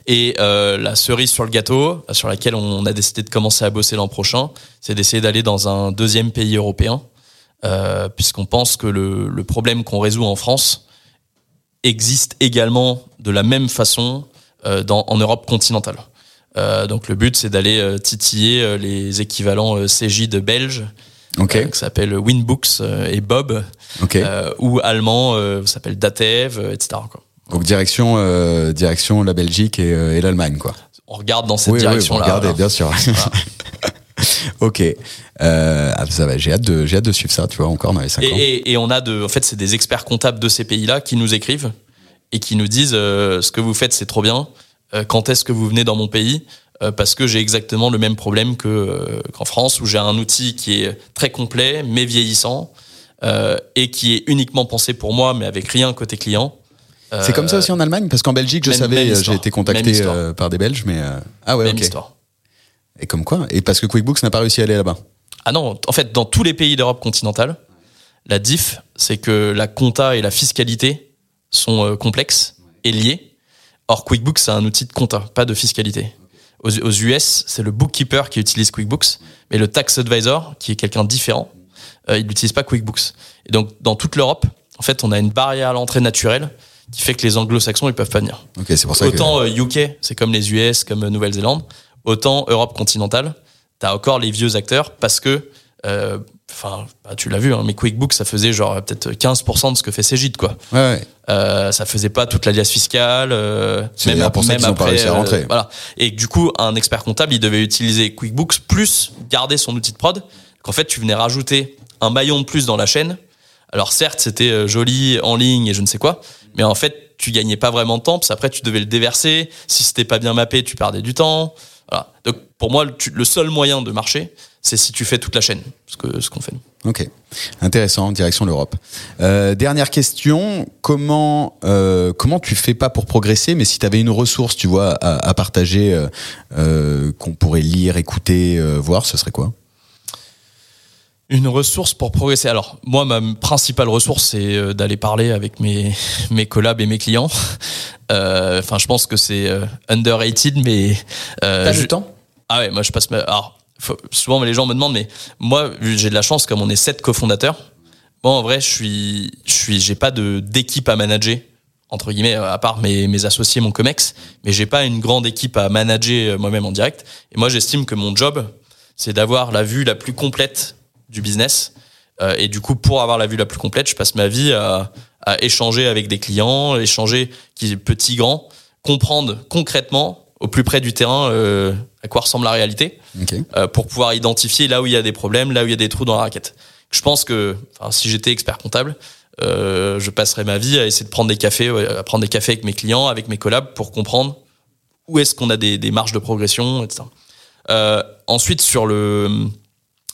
A: Et euh, la cerise sur le gâteau, sur laquelle on a décidé de commencer à bosser l'an prochain, c'est d'essayer d'aller dans un deuxième pays européen, puisqu'on pense que le, problème qu'on résout en France existe également de la même façon en Europe continentale. Donc le but, c'est d'aller titiller les équivalents CJ de Belge
B: okay.
A: euh, qui s'appelle Winbooks euh, et Bob,
B: okay.
A: euh, ou allemand euh, s'appelle Datev, etc. Quoi.
B: Donc direction euh, direction la Belgique et, et l'Allemagne quoi.
A: On regarde dans cette
B: oui,
A: direction-là.
B: Oui, regardez, bien sûr. Voilà. ok, euh, ah, ça va. J'ai hâte de j'ai hâte de suivre ça. Tu vois encore dans les 5
A: et,
B: ans.
A: Et, et on a de, en fait, c'est des experts comptables de ces pays-là qui nous écrivent et qui nous disent ce que vous faites, c'est trop bien. Quand est-ce que vous venez dans mon pays? Parce que j'ai exactement le même problème que euh, qu'en France où j'ai un outil qui est très complet mais vieillissant euh, et qui est uniquement pensé pour moi mais avec rien côté client.
B: C'est comme ça aussi en Allemagne parce qu'en Belgique je
A: même,
B: savais j'ai été contacté par des Belges mais ah ouais
A: même
B: ok.
A: Histoire.
B: Et comme quoi? Et parce que QuickBooks n'a pas réussi à aller là-bas?
A: Ah non, en fait dans tous les pays d'Europe continentale, la diff c'est que la compta et la fiscalité sont complexes et liées. Or QuickBooks c'est un outil de compta, pas de fiscalité. Aux, aux US, c'est le bookkeeper qui utilise QuickBooks, mais le tax advisor, qui est quelqu'un différent, euh, il n'utilise pas QuickBooks. Et donc, dans toute l'Europe, en fait, on a une barrière à l'entrée naturelle qui fait que les anglo-saxons, ils peuvent pas venir.
B: Okay, c'est pour ça
A: autant
B: que...
A: euh, UK, c'est comme les US, comme euh, Nouvelle-Zélande, autant Europe continentale, tu as encore les vieux acteurs parce que euh, enfin bah, tu l'as vu hein, mais QuickBooks ça faisait genre peut-être 15% de ce que fait Cégide quoi
B: ouais, ouais.
A: Euh, ça faisait pas toute la liasse fiscale euh, même, après
B: à rentrer.
A: voilà et du coup un expert comptable il devait utiliser QuickBooks plus garder son outil de prod qu'en fait tu venais rajouter un maillon de plus dans la chaîne alors certes c'était euh, joli en ligne et je ne sais quoi mais en fait tu gagnais pas vraiment de temps, parce après tu devais le déverser. Si c'était pas bien mappé, tu perdais du temps. Voilà. Donc pour moi, le, seul moyen de marcher, c'est si tu fais toute la chaîne, ce que ce qu'on fait.
B: Ok, intéressant. Direction l'Europe. Euh, dernière question comment euh, comment tu fais pas pour progresser, mais si tu avais une ressource, tu vois, à, partager, euh, euh qu'on pourrait lire, écouter, voir, ce serait quoi?
A: Une ressource pour progresser. Alors, moi, ma principale ressource, c'est euh, d'aller parler avec mes, mes collabs et mes clients. Enfin, je pense que c'est underrated, mais.
B: T'as du temps?
A: Ah ouais, moi, je passe ma. Alors, souvent les gens me demandent, mais moi j'ai de la chance comme on est sept cofondateurs. Bon, en vrai, je suis, je suis, j'ai pas de d'équipe à manager entre guillemets, à part mes, mes associés, mon comex, mais j'ai pas une grande équipe à manager euh, moi-même en direct. Et moi, j'estime que mon job, c'est d'avoir la vue la plus complète du business. Euh, et du coup, pour avoir la vue la plus complète, je passe ma vie à, à échanger avec des clients, échanger qui petits, grands, comprendre concrètement au plus près du terrain euh, à quoi ressemble la réalité euh, pour pouvoir identifier là où il y a des problèmes, là où il y a des trous dans la raquette. Je pense que si j'étais expert comptable, euh, je passerais ma vie à essayer de prendre des cafés, à prendre des cafés avec mes clients, avec mes collabs pour comprendre où est-ce qu'on a des, des, marges de progression, etc. Euh, ensuite sur le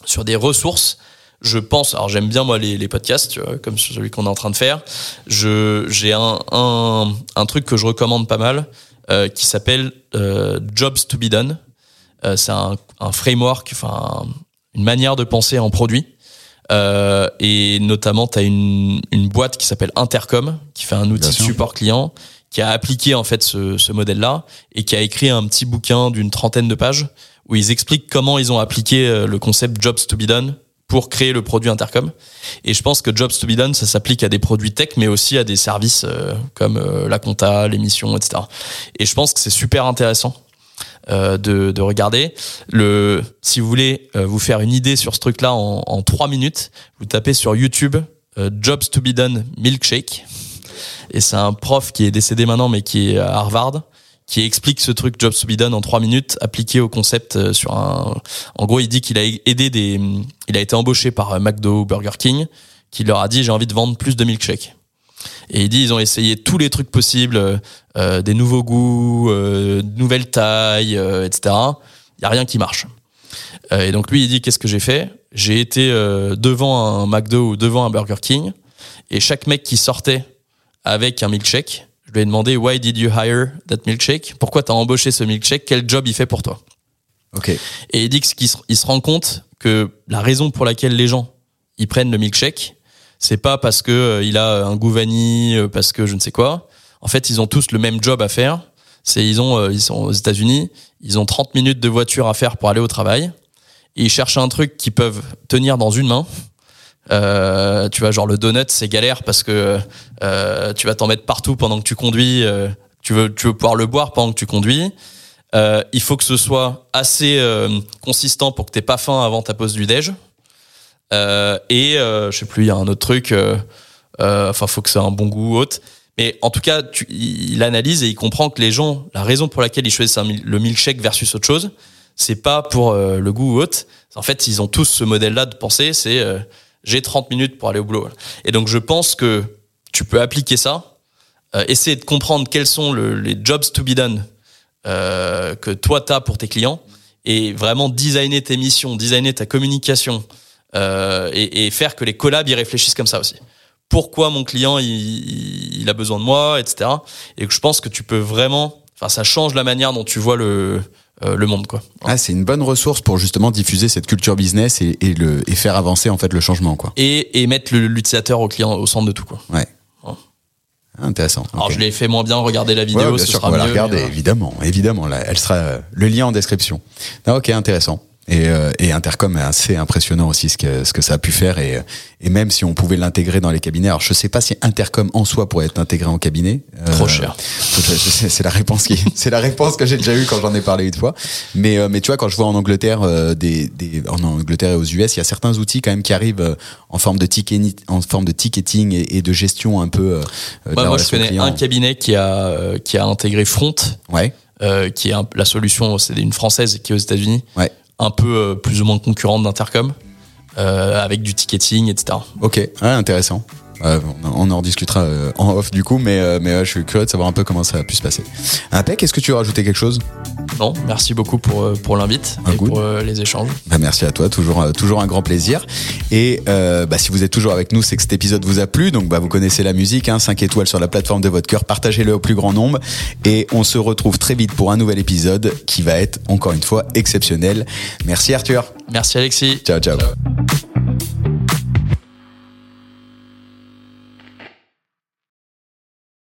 A: sur des ressources, je pense, alors j'aime bien moi les, les podcasts, tu vois, comme celui qu'on est en train de faire. Je j'ai un, un un truc que je recommande pas mal. Euh, qui s'appelle euh, Jobs to be done. Euh, c'est un, un, framework, enfin une manière de penser en produit. et notamment, tu as une, une boîte qui s'appelle Intercom, qui fait un outil de support client, qui a appliqué en fait ce, ce modèle-là et qui a écrit un petit bouquin d'une trentaine de pages où ils expliquent comment ils ont appliqué le concept Jobs to be done pour créer le produit Intercom. Et je pense que Jobs to be done, ça s'applique à des produits tech, mais aussi à des services euh, comme euh, la compta, l'émission, etc. Et je pense que c'est super intéressant euh, de, de, regarder. Le, si vous voulez vous faire une idée sur ce truc-là en, en 3 minutes, vous tapez sur YouTube Jobs to be done milkshake. Et c'est un prof qui est décédé maintenant, mais qui est à Harvard qui explique ce truc Jobs to be done en trois minutes appliqué au concept euh, sur un en gros il dit qu'il a aidé des il a été embauché par euh, McDo ou Burger King qui leur a dit j'ai envie de vendre plus de milkshakes. Et il dit ils ont essayé tous les trucs possibles euh, des nouveaux goûts euh, nouvelles tailles euh, etc il y a rien qui marche. Et donc lui il dit qu'est-ce que j'ai fait? J'ai été devant un McDo ou devant un Burger King et chaque mec qui sortait avec un milkshake lui ai demandé Why did you hire that milkshake? Pourquoi t'as embauché ce milkshake? Quel job il fait pour toi?
B: Ok.
A: Et il dit qu'il se, il se rend compte que la raison pour laquelle les gens ils prennent le milkshake, c'est pas parce que euh, il a un goût vanille, euh, parce que je ne sais quoi. En fait, ils ont tous le même job à faire. C'est ils ont euh, ils sont aux États-Unis, ils ont 30 minutes de voiture à faire pour aller au travail. Et ils cherchent un truc qu'ils peuvent tenir dans une main euh, tu vois, genre le donut, c'est galère parce que euh, tu vas t'en mettre partout pendant que tu conduis. Euh, tu veux, tu veux pouvoir le boire pendant que tu conduis. Il faut que ce soit assez consistant pour que t'aies pas faim avant ta pause du déj. et je sais plus, il y a un autre truc. Enfin, faut que ça ait un bon goût haute. Mais en tout cas, il analyse et il comprend que les gens, la raison pour laquelle ils choisissent le milkshake versus autre chose, c'est pas pour le goût haute. En fait, ils ont tous ce modèle-là de pensée. C'est j'ai 30 minutes pour aller au boulot. Et donc je pense que tu peux appliquer ça, euh, essayer de comprendre quels sont le, les jobs to be done euh, que toi tu as pour tes clients et vraiment designer tes missions, designer ta communication euh, et, faire que les collabs y réfléchissent comme ça aussi. Pourquoi mon client il, a besoin de moi, etc. Et je pense que tu peux vraiment, enfin ça change la manière dont tu vois le euh, le monde quoi.
B: Ah, c'est une bonne ressource pour justement diffuser cette culture business et, et, le et faire avancer en fait le changement quoi.
A: Et, et mettre l'utilisateur au client au centre de tout quoi.
B: Ouais. Intéressant.
A: Alors je l'ai fait moins bien, regarder la vidéo,
B: ouais, bien
A: ce
B: sûr
A: sera
B: va
A: mieux,
B: la regarder,
A: mais,
B: évidemment, évidemment. Là, elle sera le lien en description. Ah, ok, intéressant. Et, euh, et Intercom est assez impressionnant aussi ce que ce que ça a pu faire et et même si on pouvait l'intégrer dans les cabinets. Alors je sais pas si Intercom en soi pourrait être intégré en cabinet.
A: Euh, Trop cher.
B: C'est la réponse qui c'est la réponse que j'ai déjà eue quand j'en ai parlé une fois. Mais euh, mais tu vois quand je vois en Angleterre euh, des, des en Angleterre et aux US, il y a certains outils quand même qui arrivent euh, en forme de ticket en forme de ticketing et, et de gestion un peu.
A: Ouais, moi je connais client. un cabinet qui a qui a intégré Front.
B: Ouais.
A: qui est un, la solution, c'est une française qui est aux États-Unis.
B: Ouais
A: un peu euh, plus ou moins concurrente d'Intercom, euh, avec du ticketing, etc.
B: Ok, intéressant. On en rediscutera en off du coup, mais, mais je suis curieux de savoir un peu comment ça a pu se passer. Impec, est-ce que tu veux rajouter quelque chose?
A: Non, merci beaucoup pour, pour l'invite et pour les échanges.
B: Bah, merci à toi, toujours, toujours un grand plaisir. Et bah, si vous êtes toujours avec nous, c'est que cet épisode vous a plu, donc bah, vous connaissez la musique, hein, 5 étoiles sur la plateforme de votre cœur, partagez-le au plus grand nombre et on se retrouve très vite pour un nouvel épisode qui va être encore une fois exceptionnel. Merci Arthur.
A: Merci Alexis.
B: ciao. ciao.